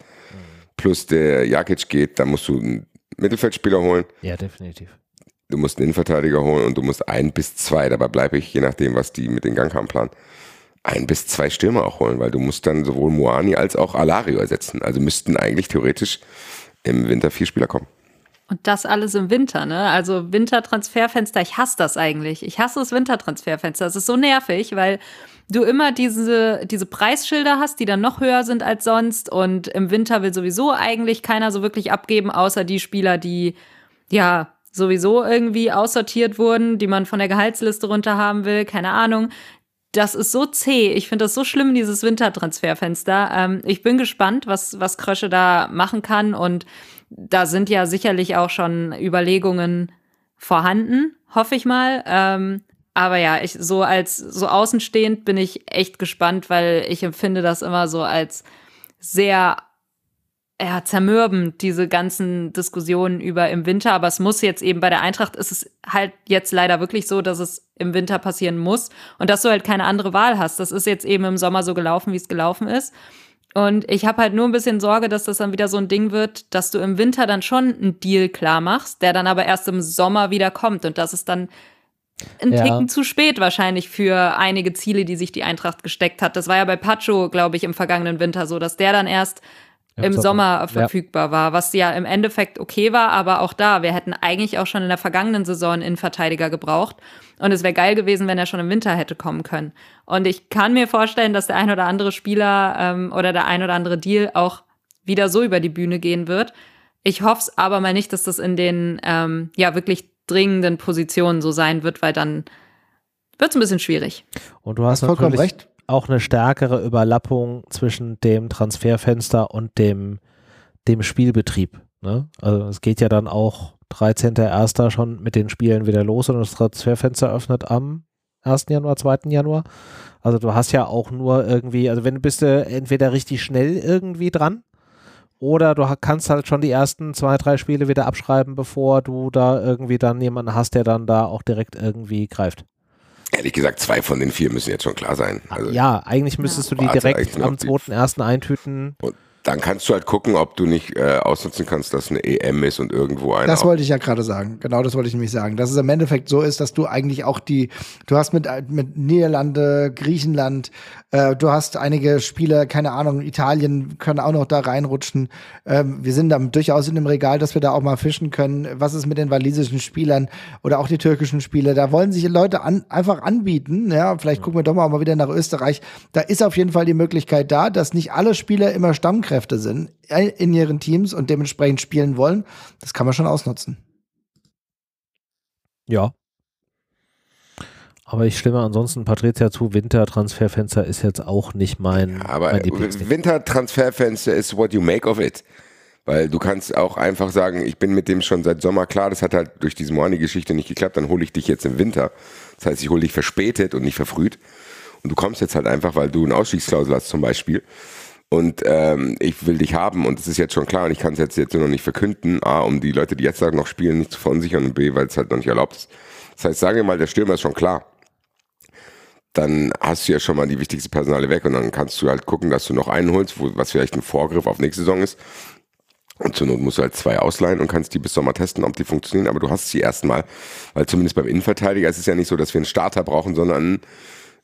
plus der Jakic geht, dann musst du einen Mittelfeldspieler holen, ja, definitiv. du musst einen Innenverteidiger holen und du musst ein bis zwei, dabei bleibe ich, je nachdem, was die mit den Gangkampf planen, ein bis zwei Stürmer auch holen, weil du musst dann sowohl Moani als auch Alario ersetzen. Also müssten eigentlich theoretisch im Winter vier Spieler kommen. Und das alles im Winter, ne? Also Wintertransferfenster, ich hasse das eigentlich. Ich hasse das Wintertransferfenster. Das ist so nervig, weil du immer diese, diese Preisschilder hast, die dann noch höher sind als sonst. Und im Winter will sowieso eigentlich keiner so wirklich abgeben, außer die Spieler, die ja sowieso irgendwie aussortiert wurden, die man von der Gehaltsliste runter haben will, keine Ahnung. Das ist so zäh. Ich finde das so schlimm, dieses Wintertransferfenster. Ähm, ich bin gespannt, was, was Krösche da machen kann. Und da sind ja sicherlich auch schon Überlegungen vorhanden, hoffe ich mal. Ähm, aber ja, ich so als so außenstehend bin ich echt gespannt, weil ich empfinde das immer so als sehr ja, zermürbend, diese ganzen Diskussionen über im Winter. Aber es muss jetzt eben bei der Eintracht ist es halt jetzt leider wirklich so, dass es im Winter passieren muss und dass du halt keine andere Wahl hast. Das ist jetzt eben im Sommer so gelaufen, wie es gelaufen ist. Und ich habe halt nur ein bisschen Sorge, dass das dann wieder so ein Ding wird, dass du im Winter dann schon einen Deal klar machst, der dann aber erst im Sommer wieder kommt. Und das ist dann ein Ja. Ticken zu spät wahrscheinlich für einige Ziele, die sich die Eintracht gesteckt hat. Das war ja bei Pacho, glaube ich, im vergangenen Winter so, dass der dann erst Im Sommer. Sommer, Ja. verfügbar war, was ja im Endeffekt okay war, aber auch da, wir hätten eigentlich auch schon in der vergangenen Saison einen Innenverteidiger gebraucht und es wäre geil gewesen, wenn er schon im Winter hätte kommen können. Und ich kann mir vorstellen, dass der ein oder andere Spieler ähm, oder der ein oder andere Deal auch wieder so über die Bühne gehen wird. Ich hoffe es aber mal nicht, dass das in den ähm, ja wirklich dringenden Positionen so sein wird, weil dann wird es ein bisschen schwierig. Und du hast Vollkommen recht. Auch eine stärkere Überlappung zwischen dem Transferfenster und dem, dem Spielbetrieb. Ne? Also es geht ja dann auch 13.01. schon mit den Spielen wieder los und das Transferfenster öffnet am 1. Januar, 2. Januar. Also du hast ja auch nur irgendwie, also wenn du bist du entweder richtig schnell irgendwie dran oder du kannst halt schon die ersten zwei, drei Spiele wieder abschreiben, bevor du da irgendwie dann jemanden hast, der dann da auch direkt irgendwie greift. Ehrlich gesagt, zwei von den vier müssen jetzt schon klar sein. Also ja, eigentlich müsstest du die direkt am die- 2.1. eintüten. Dann kannst du halt gucken, ob du nicht äh, ausnutzen kannst, dass eine EM ist und irgendwo einer. Das wollte ich ja gerade sagen. Genau das wollte ich nämlich sagen. Dass es im Endeffekt so ist, dass du eigentlich auch die, du hast mit, mit Niederlande, Griechenland, äh, du hast einige Spieler, keine Ahnung, Italien können auch noch da reinrutschen. Ähm, wir sind da durchaus in dem Regal, dass wir da auch mal fischen können. Was ist mit den walisischen Spielern oder auch die türkischen Spieler? Da wollen sich Leute an, einfach anbieten. Ja, vielleicht gucken wir doch mal, mal wieder nach Österreich. Da ist auf jeden Fall die Möglichkeit da, dass nicht alle Spieler immer Stammkräfte sind äh, in ihren Teams und dementsprechend spielen wollen. Das kann man schon ausnutzen. Ja. Aber ich stimme ansonsten Patricia zu, Wintertransferfenster ist jetzt auch nicht mein, Ja, aber mein. Wintertransferfenster ist what you make of it. Weil du kannst auch einfach sagen, ich bin mit dem schon seit Sommer klar, das hat halt durch diese Moani-Geschichte nicht geklappt, dann hole ich dich jetzt im Winter. Das heißt, ich hole dich verspätet und nicht verfrüht. Und du kommst jetzt halt einfach, weil du eine Ausstiegsklausel hast zum Beispiel. Und ähm, ich will dich haben und es ist jetzt schon klar und ich kann es jetzt, jetzt noch nicht verkünden. A, um die Leute, die jetzt noch spielen, nicht zu verunsichern und B, weil es halt noch nicht erlaubt ist. Das heißt, sagen wir mal, der Stürmer ist schon klar dann hast du ja schon mal die wichtigste Personale weg und dann kannst du halt gucken, dass du noch einen holst, wo, was vielleicht ein Vorgriff auf nächste Saison ist. Und zur Not musst du halt zwei ausleihen und kannst die bis Sommer testen, ob die funktionieren, aber du hast sie erstmal. Weil zumindest beim Innenverteidiger ist es ja nicht so, dass wir einen Starter brauchen, sondern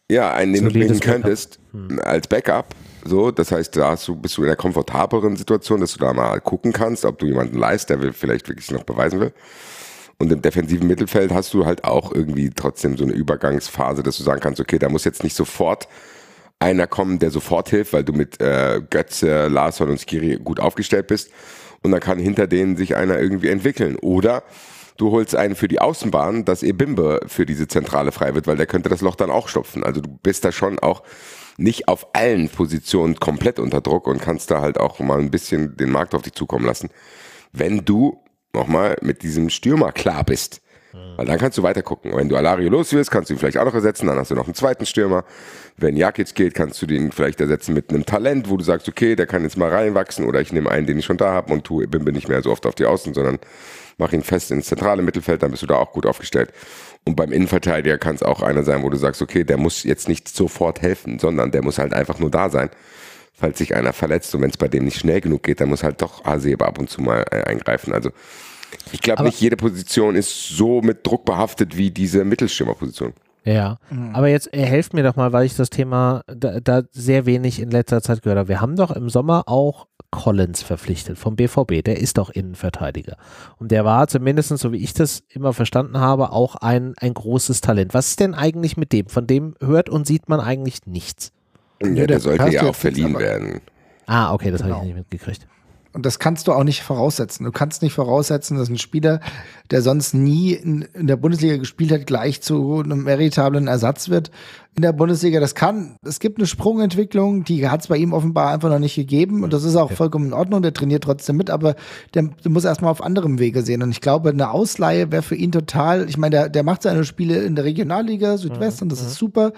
ja, einen, den du binden könntest als Backup. So, das heißt, da hast du, bist du in einer komfortableren Situation, dass du da mal gucken kannst, ob du jemanden leist, der will vielleicht wirklich noch beweisen will. Und im defensiven Mittelfeld hast du halt auch irgendwie trotzdem so eine Übergangsphase, dass du sagen kannst, okay, da muss jetzt nicht sofort einer kommen, der sofort hilft, weil du mit äh, Götze, Larsson und Skiri gut aufgestellt bist. Und dann kann hinter denen sich einer irgendwie entwickeln. Oder du holst einen für die Außenbahn, dass Ebimbe für diese Zentrale frei wird, weil der könnte das Loch dann auch stopfen. Also du bist da schon auch nicht auf allen Positionen komplett unter Druck und kannst da halt auch mal ein bisschen den Markt auf dich zukommen lassen. Wenn du nochmal mit diesem Stürmer klar bist. Weil dann kannst du weiter gucken. Wenn du Alario los wirst, kannst du ihn vielleicht auch noch ersetzen, dann hast du noch einen zweiten Stürmer. Wenn Jakic geht, kannst du den vielleicht ersetzen mit einem Talent, wo du sagst, okay, der kann jetzt mal reinwachsen oder ich nehme einen, den ich schon da habe und tu Bimbe nicht mehr so oft auf die Außen, sondern mach ihn fest ins zentrale Mittelfeld, dann bist du da auch gut aufgestellt. Und beim Innenverteidiger kann es auch einer sein, wo du sagst, okay, der muss jetzt nicht sofort helfen, sondern der muss halt einfach nur da sein falls sich einer verletzt und wenn es bei dem nicht schnell genug geht, dann muss halt doch Hasebe ab und zu mal äh, eingreifen. Also ich glaube nicht jede Position ist so mit Druck behaftet wie diese Mittelstürmerposition. Ja, aber jetzt äh, helft mir doch mal, weil ich das Thema da, da sehr wenig in letzter Zeit gehört habe. Wir haben doch im Sommer auch Collins verpflichtet vom BVB. Der ist doch Innenverteidiger. Und der war zumindest, so wie ich das immer verstanden habe, auch ein, ein großes Talent. Was ist denn eigentlich mit dem? Von dem hört und sieht man eigentlich nichts. Ja, der der sollte ja auch verliehen werden. Ah, okay, das habe Genau. ich nicht mitgekriegt. Und das kannst du auch nicht voraussetzen. Du kannst nicht voraussetzen, dass ein Spieler, der sonst nie in, in der Bundesliga gespielt hat, gleich zu einem veritablen Ersatz wird in der Bundesliga. Das kann, es gibt eine Sprungentwicklung, die hat es bei ihm offenbar einfach noch nicht gegeben. Und das ist auch vollkommen in Ordnung. Der trainiert trotzdem mit, aber der, der muss erstmal auf anderem Wege sehen. Und ich glaube, eine Ausleihe wäre für ihn total, ich meine, der, der macht seine Spiele in der Regionalliga Südwest und das ist super.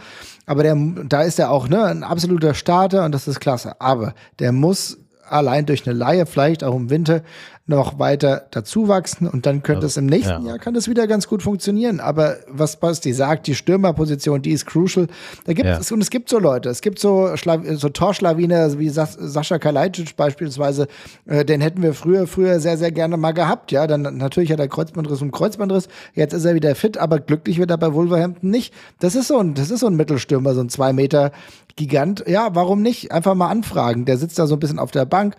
Aber der, da ist er auch ne, ein absoluter Starter und das ist klasse. Aber der muss allein durch eine Laie vielleicht auch im Winter noch weiter dazu wachsen und dann könnte es im nächsten ja. Jahr kann das wieder ganz gut funktionieren. Aber was Basti sagt, die Stürmerposition, die ist crucial. Da gibt Ja. es und es gibt so Leute, es gibt so Schla so Torschlawiner wie Sas Sascha Kalajdzic beispielsweise, äh, den hätten wir früher früher sehr sehr gerne mal gehabt. Ja, dann natürlich hat er Kreuzbandriss und Kreuzbandriss. Jetzt ist er wieder fit, aber glücklich wird er bei Wolverhampton nicht. Das ist so ein das ist so ein Mittelstürmer, so ein zwei Meter Gigant. Ja, warum nicht? Einfach mal anfragen. Der sitzt da so ein bisschen auf der Bank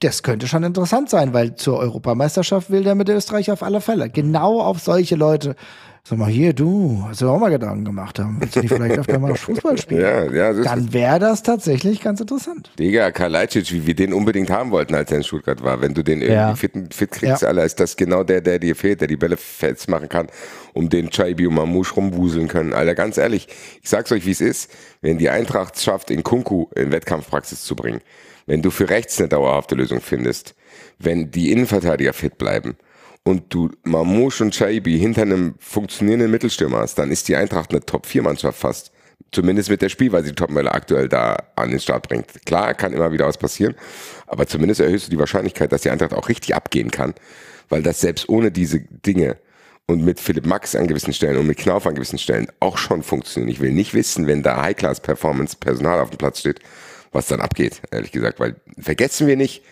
das könnte schon interessant sein, weil zur Europameisterschaft will der mit Österreich auf alle Fälle. Genau auf solche Leute. Sag mal, hier, du, hast du auch mal Gedanken gemacht haben, willst du nicht vielleicht öfter mal Fußball spielen? Ja, ja, das Dann wäre das tatsächlich ganz interessant. Digga, Kalajdzic, wie wir den unbedingt haben wollten, als er in Stuttgart war. Wenn du den irgendwie Ja. fit, fit kriegst, Ja. Alter, ist das genau der, der dir fehlt, der die Bälle fest machen kann, um den Chaibi und Mamouche rumwuseln können. Alter, ganz ehrlich, ich sag's euch, wie es ist. Wenn die Eintracht es schafft, in Kunku in Wettkampfpraxis zu bringen, wenn du für rechts eine dauerhafte Lösung findest, wenn die Innenverteidiger fit bleiben und du Mamouche und Chaibi hinter einem funktionierenden Mittelstürmer hast, dann ist die Eintracht eine Top-4-Mannschaft fast. Zumindest mit der Spielweise, die Topmöller aktuell da an den Start bringt. Klar, kann immer wieder was passieren, aber zumindest erhöhst du die Wahrscheinlichkeit, dass die Eintracht auch richtig abgehen kann, weil das selbst ohne diese Dinge und mit Philipp Max an gewissen Stellen und mit Knauf an gewissen Stellen auch schon funktionieren. Ich will nicht wissen, wenn da High-Class-Performance-Personal auf dem Platz steht, was dann abgeht, ehrlich gesagt, weil vergessen wir nicht,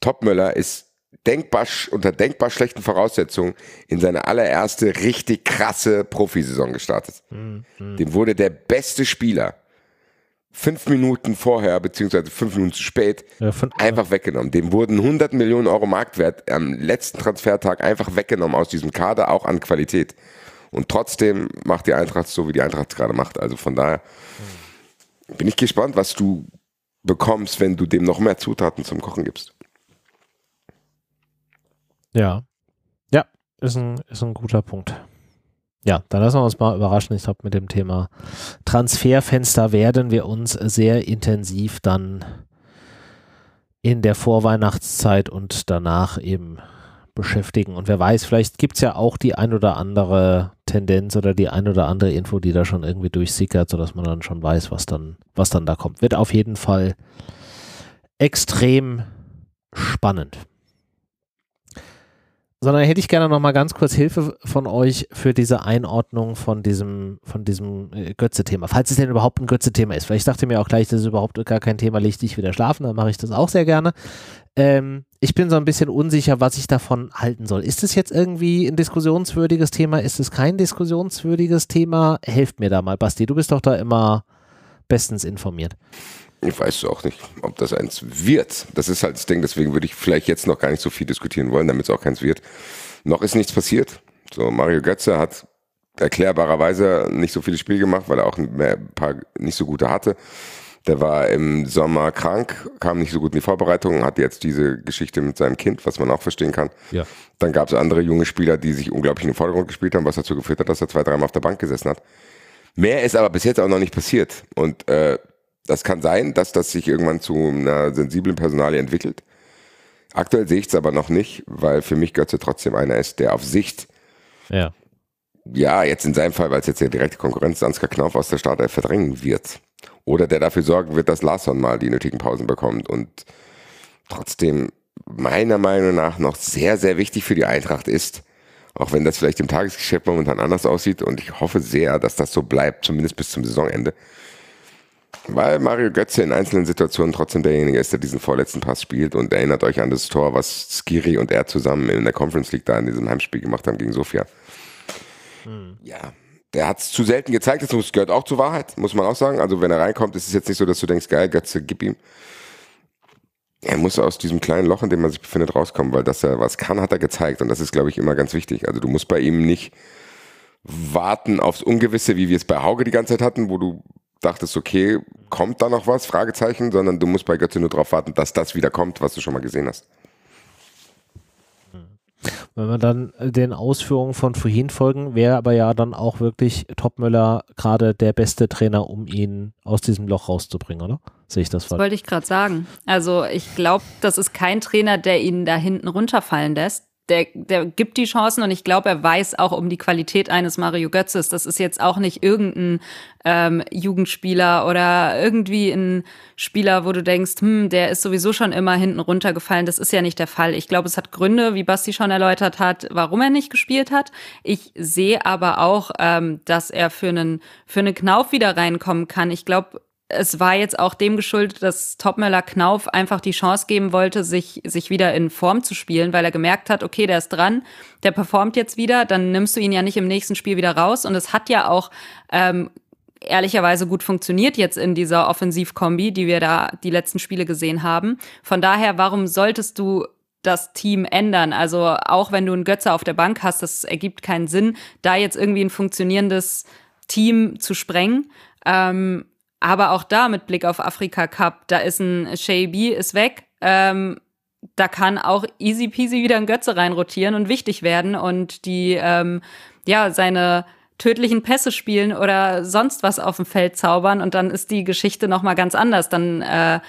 Topmöller ist denkbar, unter denkbar schlechten Voraussetzungen in seine allererste richtig krasse Profisaison gestartet. Dem wurde der beste Spieler fünf Minuten vorher, beziehungsweise fünf Minuten zu spät, Ja, von- einfach weggenommen. Dem wurden 100 Millionen Euro Marktwert am letzten Transfertag einfach weggenommen aus diesem Kader, auch an Qualität. Und trotzdem macht die Eintracht so, wie die Eintracht gerade macht. Also von daher bin ich gespannt, was du bekommst, wenn du dem noch mehr Zutaten zum Kochen gibst. Ja. Ja, ist ein, ist ein guter Punkt. Ja, dann lassen wir uns mal überraschen. Ich glaube, mit dem Thema Transferfenster werden wir uns sehr intensiv dann in der Vorweihnachtszeit und danach eben beschäftigen. Und wer weiß, vielleicht gibt es ja auch die ein oder andere Tendenz oder die ein oder andere Info, die da schon irgendwie durchsickert, sodass man dann schon weiß, was dann, was dann da kommt. Wird auf jeden Fall extrem spannend sondern hätte ich gerne noch mal ganz kurz Hilfe von euch für diese Einordnung von diesem, von diesem äh, Götze-Thema. Falls es denn überhaupt ein Götze-Thema ist. Vielleicht dachte ihr mir auch gleich, das ist überhaupt gar kein Thema, leg dich wieder schlafen, dann mache ich das auch sehr gerne. Ähm, ich bin so ein bisschen unsicher, was ich davon halten soll. Ist es jetzt irgendwie ein diskussionswürdiges Thema? Ist es kein diskussionswürdiges Thema? Helft mir da mal, Basti. Du bist doch da immer bestens informiert. Ich weiß auch nicht, ob das eins wird. Das ist halt das Ding, deswegen würde ich vielleicht jetzt noch gar nicht so viel diskutieren wollen, damit es auch keins wird. Noch ist nichts passiert. So, Mario Götze hat erklärbarerweise nicht so viele Spiele gemacht, weil er auch ein paar nicht so gute hatte. Der war im Sommer krank, kam nicht so gut in die Vorbereitung, hat jetzt diese Geschichte mit seinem Kind, was man auch verstehen kann. Ja. Dann gab es andere junge Spieler, die sich unglaublich in den Vordergrund gespielt haben, was dazu geführt hat, dass er zwei, dreimal auf der Bank gesessen hat. Mehr ist aber bis jetzt auch noch nicht passiert. Und äh, das kann sein, dass das sich irgendwann zu einer sensiblen Personalie entwickelt. Aktuell sehe ich es aber noch nicht, weil für mich Götze trotzdem einer ist, der auf Sicht, Ja. ja, jetzt in seinem Fall, weil es jetzt ja direkte Konkurrenz ist, Ansgar Knauf aus der Startelf verdrängen wird. Oder der dafür sorgen wird, dass Larsson mal die nötigen Pausen bekommt und trotzdem meiner Meinung nach noch sehr, sehr wichtig für die Eintracht ist, auch wenn das vielleicht im Tagesgeschäft momentan anders aussieht und ich hoffe sehr, dass das so bleibt, zumindest bis zum Saisonende. Weil Mario Götze in einzelnen Situationen trotzdem derjenige ist, der diesen vorletzten Pass spielt und erinnert euch an das Tor, was Skiri und er zusammen in der Conference League da in diesem Heimspiel gemacht haben gegen Sofia. Ja, der hat es zu selten gezeigt, das gehört auch zur Wahrheit, muss man auch sagen. Also wenn er reinkommt, ist es jetzt nicht so, dass du denkst, geil, Götze, gib ihm. Er muss aus diesem kleinen Loch, in dem man sich befindet, rauskommen, weil dass er was kann, hat er gezeigt. Und das ist, glaube ich, immer ganz wichtig. Also du musst bei ihm nicht warten aufs Ungewisse, wie wir es bei Hauge die ganze Zeit hatten, wo du dachtest, okay, kommt da noch was? Fragezeichen, sondern du musst bei Götze nur darauf warten, dass das wieder kommt, was du schon mal gesehen hast. Wenn wir dann den Ausführungen von vorhin folgen, wäre aber ja dann auch wirklich Topmöller gerade der beste Trainer, um ihn aus diesem Loch rauszubringen, oder? Sehe ich das Das falsch? wollte ich gerade sagen. Also ich glaube, das ist kein Trainer, der ihn da hinten runterfallen lässt. Der, der gibt die Chancen und ich glaube, er weiß auch um die Qualität eines Mario Götzes. Das ist jetzt auch nicht irgendein ähm, Jugendspieler oder irgendwie ein Spieler, wo du denkst, hm, der ist sowieso schon immer hinten runtergefallen. Das ist ja nicht der Fall. Ich glaube, es hat Gründe, wie Basti schon erläutert hat, warum er nicht gespielt hat. Ich sehe aber auch, ähm, dass er für einen, für einen Knauf wieder reinkommen kann. Ich glaube, es war jetzt auch dem geschuldet, dass Topmöller Knauf einfach die Chance geben wollte, sich, sich wieder in Form zu spielen, weil er gemerkt hat, okay, der ist dran, der performt jetzt wieder, dann nimmst du ihn ja nicht im nächsten Spiel wieder raus. Und es hat ja auch ähm, ehrlicherweise gut funktioniert jetzt in dieser Offensivkombi, die wir da die letzten Spiele gesehen haben. Von daher, warum solltest du das Team ändern? Also auch wenn du einen Götze auf der Bank hast, das ergibt keinen Sinn, da jetzt irgendwie ein funktionierendes Team zu sprengen. Ähm, aber auch da mit Blick auf Afrika Cup, da ist ein Shaybi ist weg. Ähm, da kann auch easy peasy wieder ein Götze reinrotieren und wichtig werden und die, ähm, ja, seine tödlichen Pässe spielen oder sonst was auf dem Feld zaubern und dann ist die Geschichte nochmal ganz anders. Dann äh,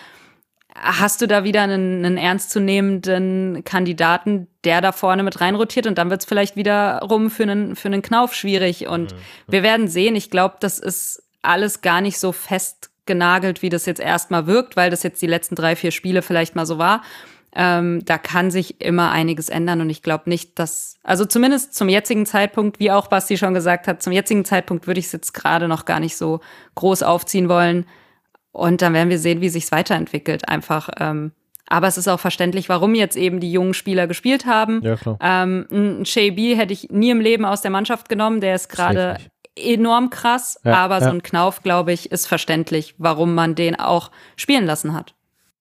hast du da wieder einen, einen ernstzunehmenden Kandidaten, der da vorne mit reinrotiert und dann wird es vielleicht wiederum für einen, für einen Knauf schwierig und mhm. wir werden sehen. Ich glaube, das ist alles gar nicht so fest genagelt, wie das jetzt erstmal wirkt, weil das jetzt die letzten drei, vier Spiele vielleicht mal so war. Ähm, da kann sich immer einiges ändern und ich glaube nicht, dass, also zumindest zum jetzigen Zeitpunkt, wie auch Basti schon gesagt hat, zum jetzigen Zeitpunkt würde ich es jetzt gerade noch gar nicht so groß aufziehen wollen. Und dann werden wir sehen, wie sich weiterentwickelt. Einfach. Ähm, aber es ist auch verständlich, warum jetzt eben die jungen Spieler gespielt haben. Ja, klar. Ähm, ein Shay B hätte ich nie im Leben aus der Mannschaft genommen. Der ist gerade enorm krass. Ja, aber ja. so ein Knauf, glaube ich, ist verständlich, warum man den auch spielen lassen hat.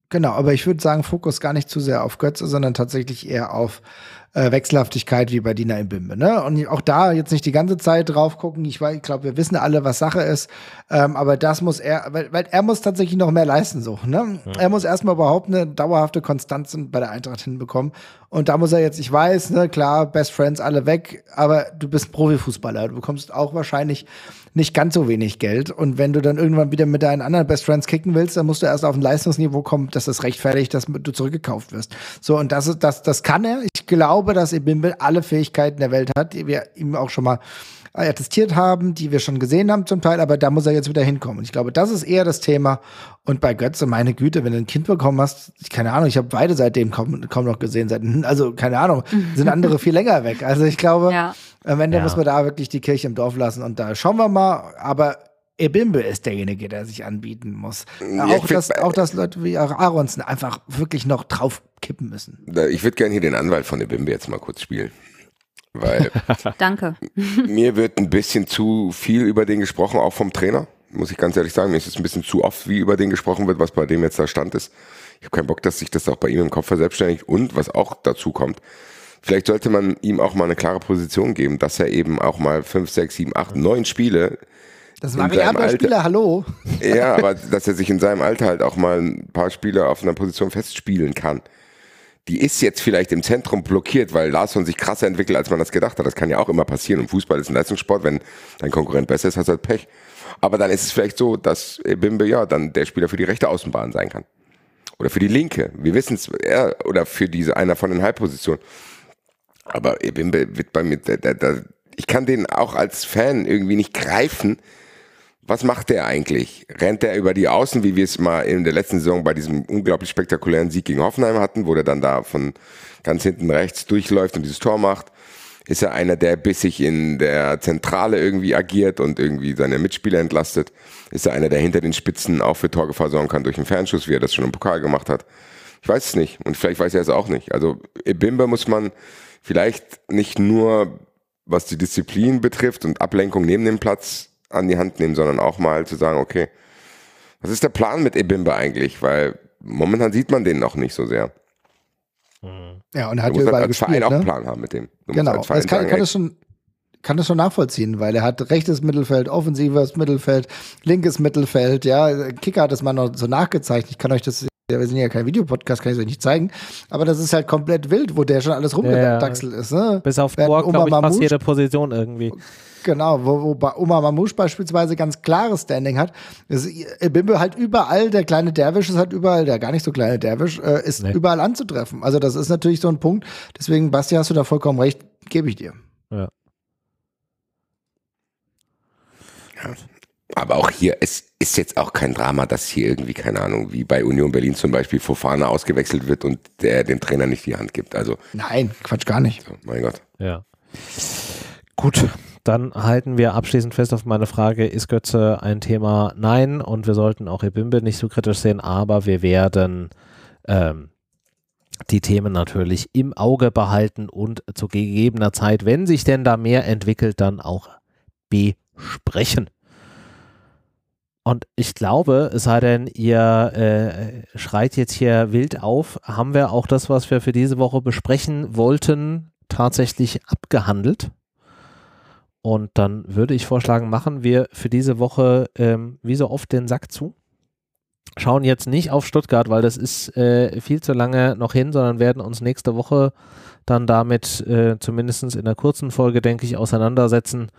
Genau, aber ich würde sagen, Fokus gar nicht zu sehr auf Götze, sondern tatsächlich eher auf äh, Wechselhaftigkeit wie bei Dina im Bimbe. Ne? Und auch da jetzt nicht die ganze Zeit drauf gucken. Ich, ich glaube, wir wissen alle, was Sache ist. Ähm, aber das muss er, weil, weil, er muss tatsächlich noch mehr leisten. So, ne? Ja. Er muss erstmal überhaupt eine dauerhafte Konstanz bei der Eintracht hinbekommen. Und da muss er jetzt, ich weiß, ne, klar, Best Friends alle weg, aber du bist Profifußballer. Du bekommst auch wahrscheinlich nicht ganz so wenig Geld. Und wenn du dann irgendwann wieder mit deinen anderen Best Friends kicken willst, dann musst du erst auf ein Leistungsniveau kommen, dass das rechtfertigt, dass du zurückgekauft wirst. So, und das, das, das kann er. Ich glaube, dass Ebimbe alle Fähigkeiten der Welt hat, die wir ihm auch schon mal attestiert haben, die wir schon gesehen haben zum Teil, aber da muss er jetzt wieder hinkommen. Ich glaube, das ist eher das Thema. Und bei Götze, meine Güte, wenn du ein Kind bekommen hast, keine Ahnung, ich habe beide seitdem kaum, kaum noch gesehen. Seit, also, keine Ahnung, sind andere viel länger weg. Also ich glaube, ja. am Ende ja. muss man da wirklich die Kirche im Dorf lassen. Und da schauen wir mal, aber Ebimbe ist derjenige, der sich anbieten muss. Ja, auch, dass, auch, dass Leute wie Aronson einfach wirklich noch drauf kippen müssen. Ich würde gerne hier den Anwalt von Ebimbe jetzt mal kurz spielen. Weil Danke. mir wird ein bisschen zu viel über den gesprochen, auch vom Trainer, muss ich ganz ehrlich sagen. Mir ist es ein bisschen zu oft, wie über den gesprochen wird, was bei dem jetzt da Stand ist. Ich habe keinen Bock, dass sich das auch bei ihm im Kopf verselbstständigt. Und was auch dazu kommt, vielleicht sollte man ihm auch mal eine klare Position geben, dass er eben auch mal fünf, sechs, sieben, acht, neun Spiele das war variabler Spieler, hallo. Ja, aber dass er sich in seinem Alter halt auch mal ein paar Spiele auf einer Position festspielen kann die ist jetzt vielleicht im Zentrum blockiert, weil Larsson sich krasser entwickelt, als man das gedacht hat. Das kann ja auch immer passieren. Und Fußball ist ein Leistungssport. Wenn dein Konkurrent besser ist, hast du halt Pech. Aber dann ist es vielleicht so, dass Bimbe ja dann der Spieler für die rechte Außenbahn sein kann. Oder für die linke. Wir wissen es, ja, oder für diese einer von den Halbpositionen. Aber Bimbe wird bei mir, da, da, da, ich kann den auch als Fan irgendwie nicht greifen, was macht der eigentlich? Rennt der über die Außen, wie wir es mal in der letzten Saison bei diesem unglaublich spektakulären Sieg gegen Hoffenheim hatten, wo der dann da von ganz hinten rechts durchläuft und dieses Tor macht? Ist er einer, der bissig in der Zentrale irgendwie agiert und irgendwie seine Mitspieler entlastet? Ist er einer, der hinter den Spitzen auch für Torgefahr sorgen kann durch einen Fernschuss, wie er das schon im Pokal gemacht hat? Ich weiß es nicht und vielleicht weiß er es auch nicht. Also Bimber muss man vielleicht nicht nur, was die Disziplin betrifft und Ablenkung neben dem Platz an die Hand nehmen, sondern auch mal zu sagen, okay, was ist der Plan mit Ebimba eigentlich? Weil momentan sieht man den noch nicht so sehr. Ja, und er hat ja überall als gespielt, Verein auch ne? einen Plan haben mit dem. Du genau, das kann, sagen, kann das schon kann das schon nachvollziehen, weil er hat rechtes Mittelfeld, offensives Mittelfeld, linkes Mittelfeld, ja. Kicker hat es mal noch so nachgezeichnet. Ich kann euch das, wir sind ja kein Videopodcast, kann ich euch nicht zeigen. Aber das ist halt komplett wild, wo der schon alles rumgedachselt ja, ist. Ne? Bis auf Tor, glaube ich, fast jede Position irgendwie. Genau, wo, wo bei Oma Mamouche beispielsweise ganz klares Standing hat. Ist, Bimbe halt überall, der kleine Derwisch ist halt überall, der gar nicht so kleine Derwisch, äh, ist nee. überall anzutreffen. Also das ist natürlich so ein Punkt. Deswegen, Basti, hast du da vollkommen recht, gebe ich dir. Ja. ja. Aber auch hier, es ist jetzt auch kein Drama, dass hier irgendwie, keine Ahnung, wie bei Union Berlin zum Beispiel, Fofana ausgewechselt wird und der dem Trainer nicht die Hand gibt. Also. Nein, Quatsch gar nicht. So, mein Gott. Ja. Gut, dann halten wir abschließend fest auf meine Frage, ist Götze ein Thema? Nein, und wir sollten auch Ebimbe nicht so kritisch sehen, aber wir werden ähm, die Themen natürlich im Auge behalten und zu gegebener Zeit, wenn sich denn da mehr entwickelt, dann auch besprechen. Und ich glaube, es sei denn, ihr äh, schreit jetzt hier wild auf, haben wir auch das, was wir für diese Woche besprechen wollten, tatsächlich abgehandelt. Und dann würde ich vorschlagen, machen wir für diese Woche ähm, wie so oft den Sack zu. Schauen jetzt nicht auf Stuttgart, weil das ist äh, viel zu lange noch hin, sondern werden uns nächste Woche dann damit äh, zumindest in der kurzen Folge, denke ich, auseinandersetzen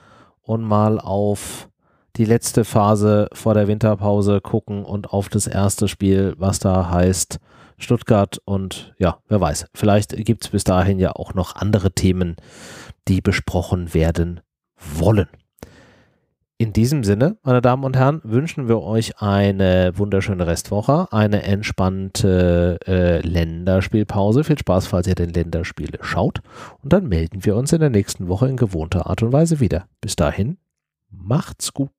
und mal auf die letzte Phase vor der Winterpause gucken und auf das erste Spiel, was da heißt Stuttgart. Und ja, wer weiß, vielleicht gibt es bis dahin ja auch noch andere Themen, die besprochen werden wollen. In diesem Sinne, meine Damen und Herren, wünschen wir euch eine wunderschöne Restwoche, eine entspannte äh, Länderspielpause. Viel Spaß, falls ihr den Länderspiele schaut. Und dann melden wir uns in der nächsten Woche in gewohnter Art und Weise wieder. Bis dahin, Macht's gut.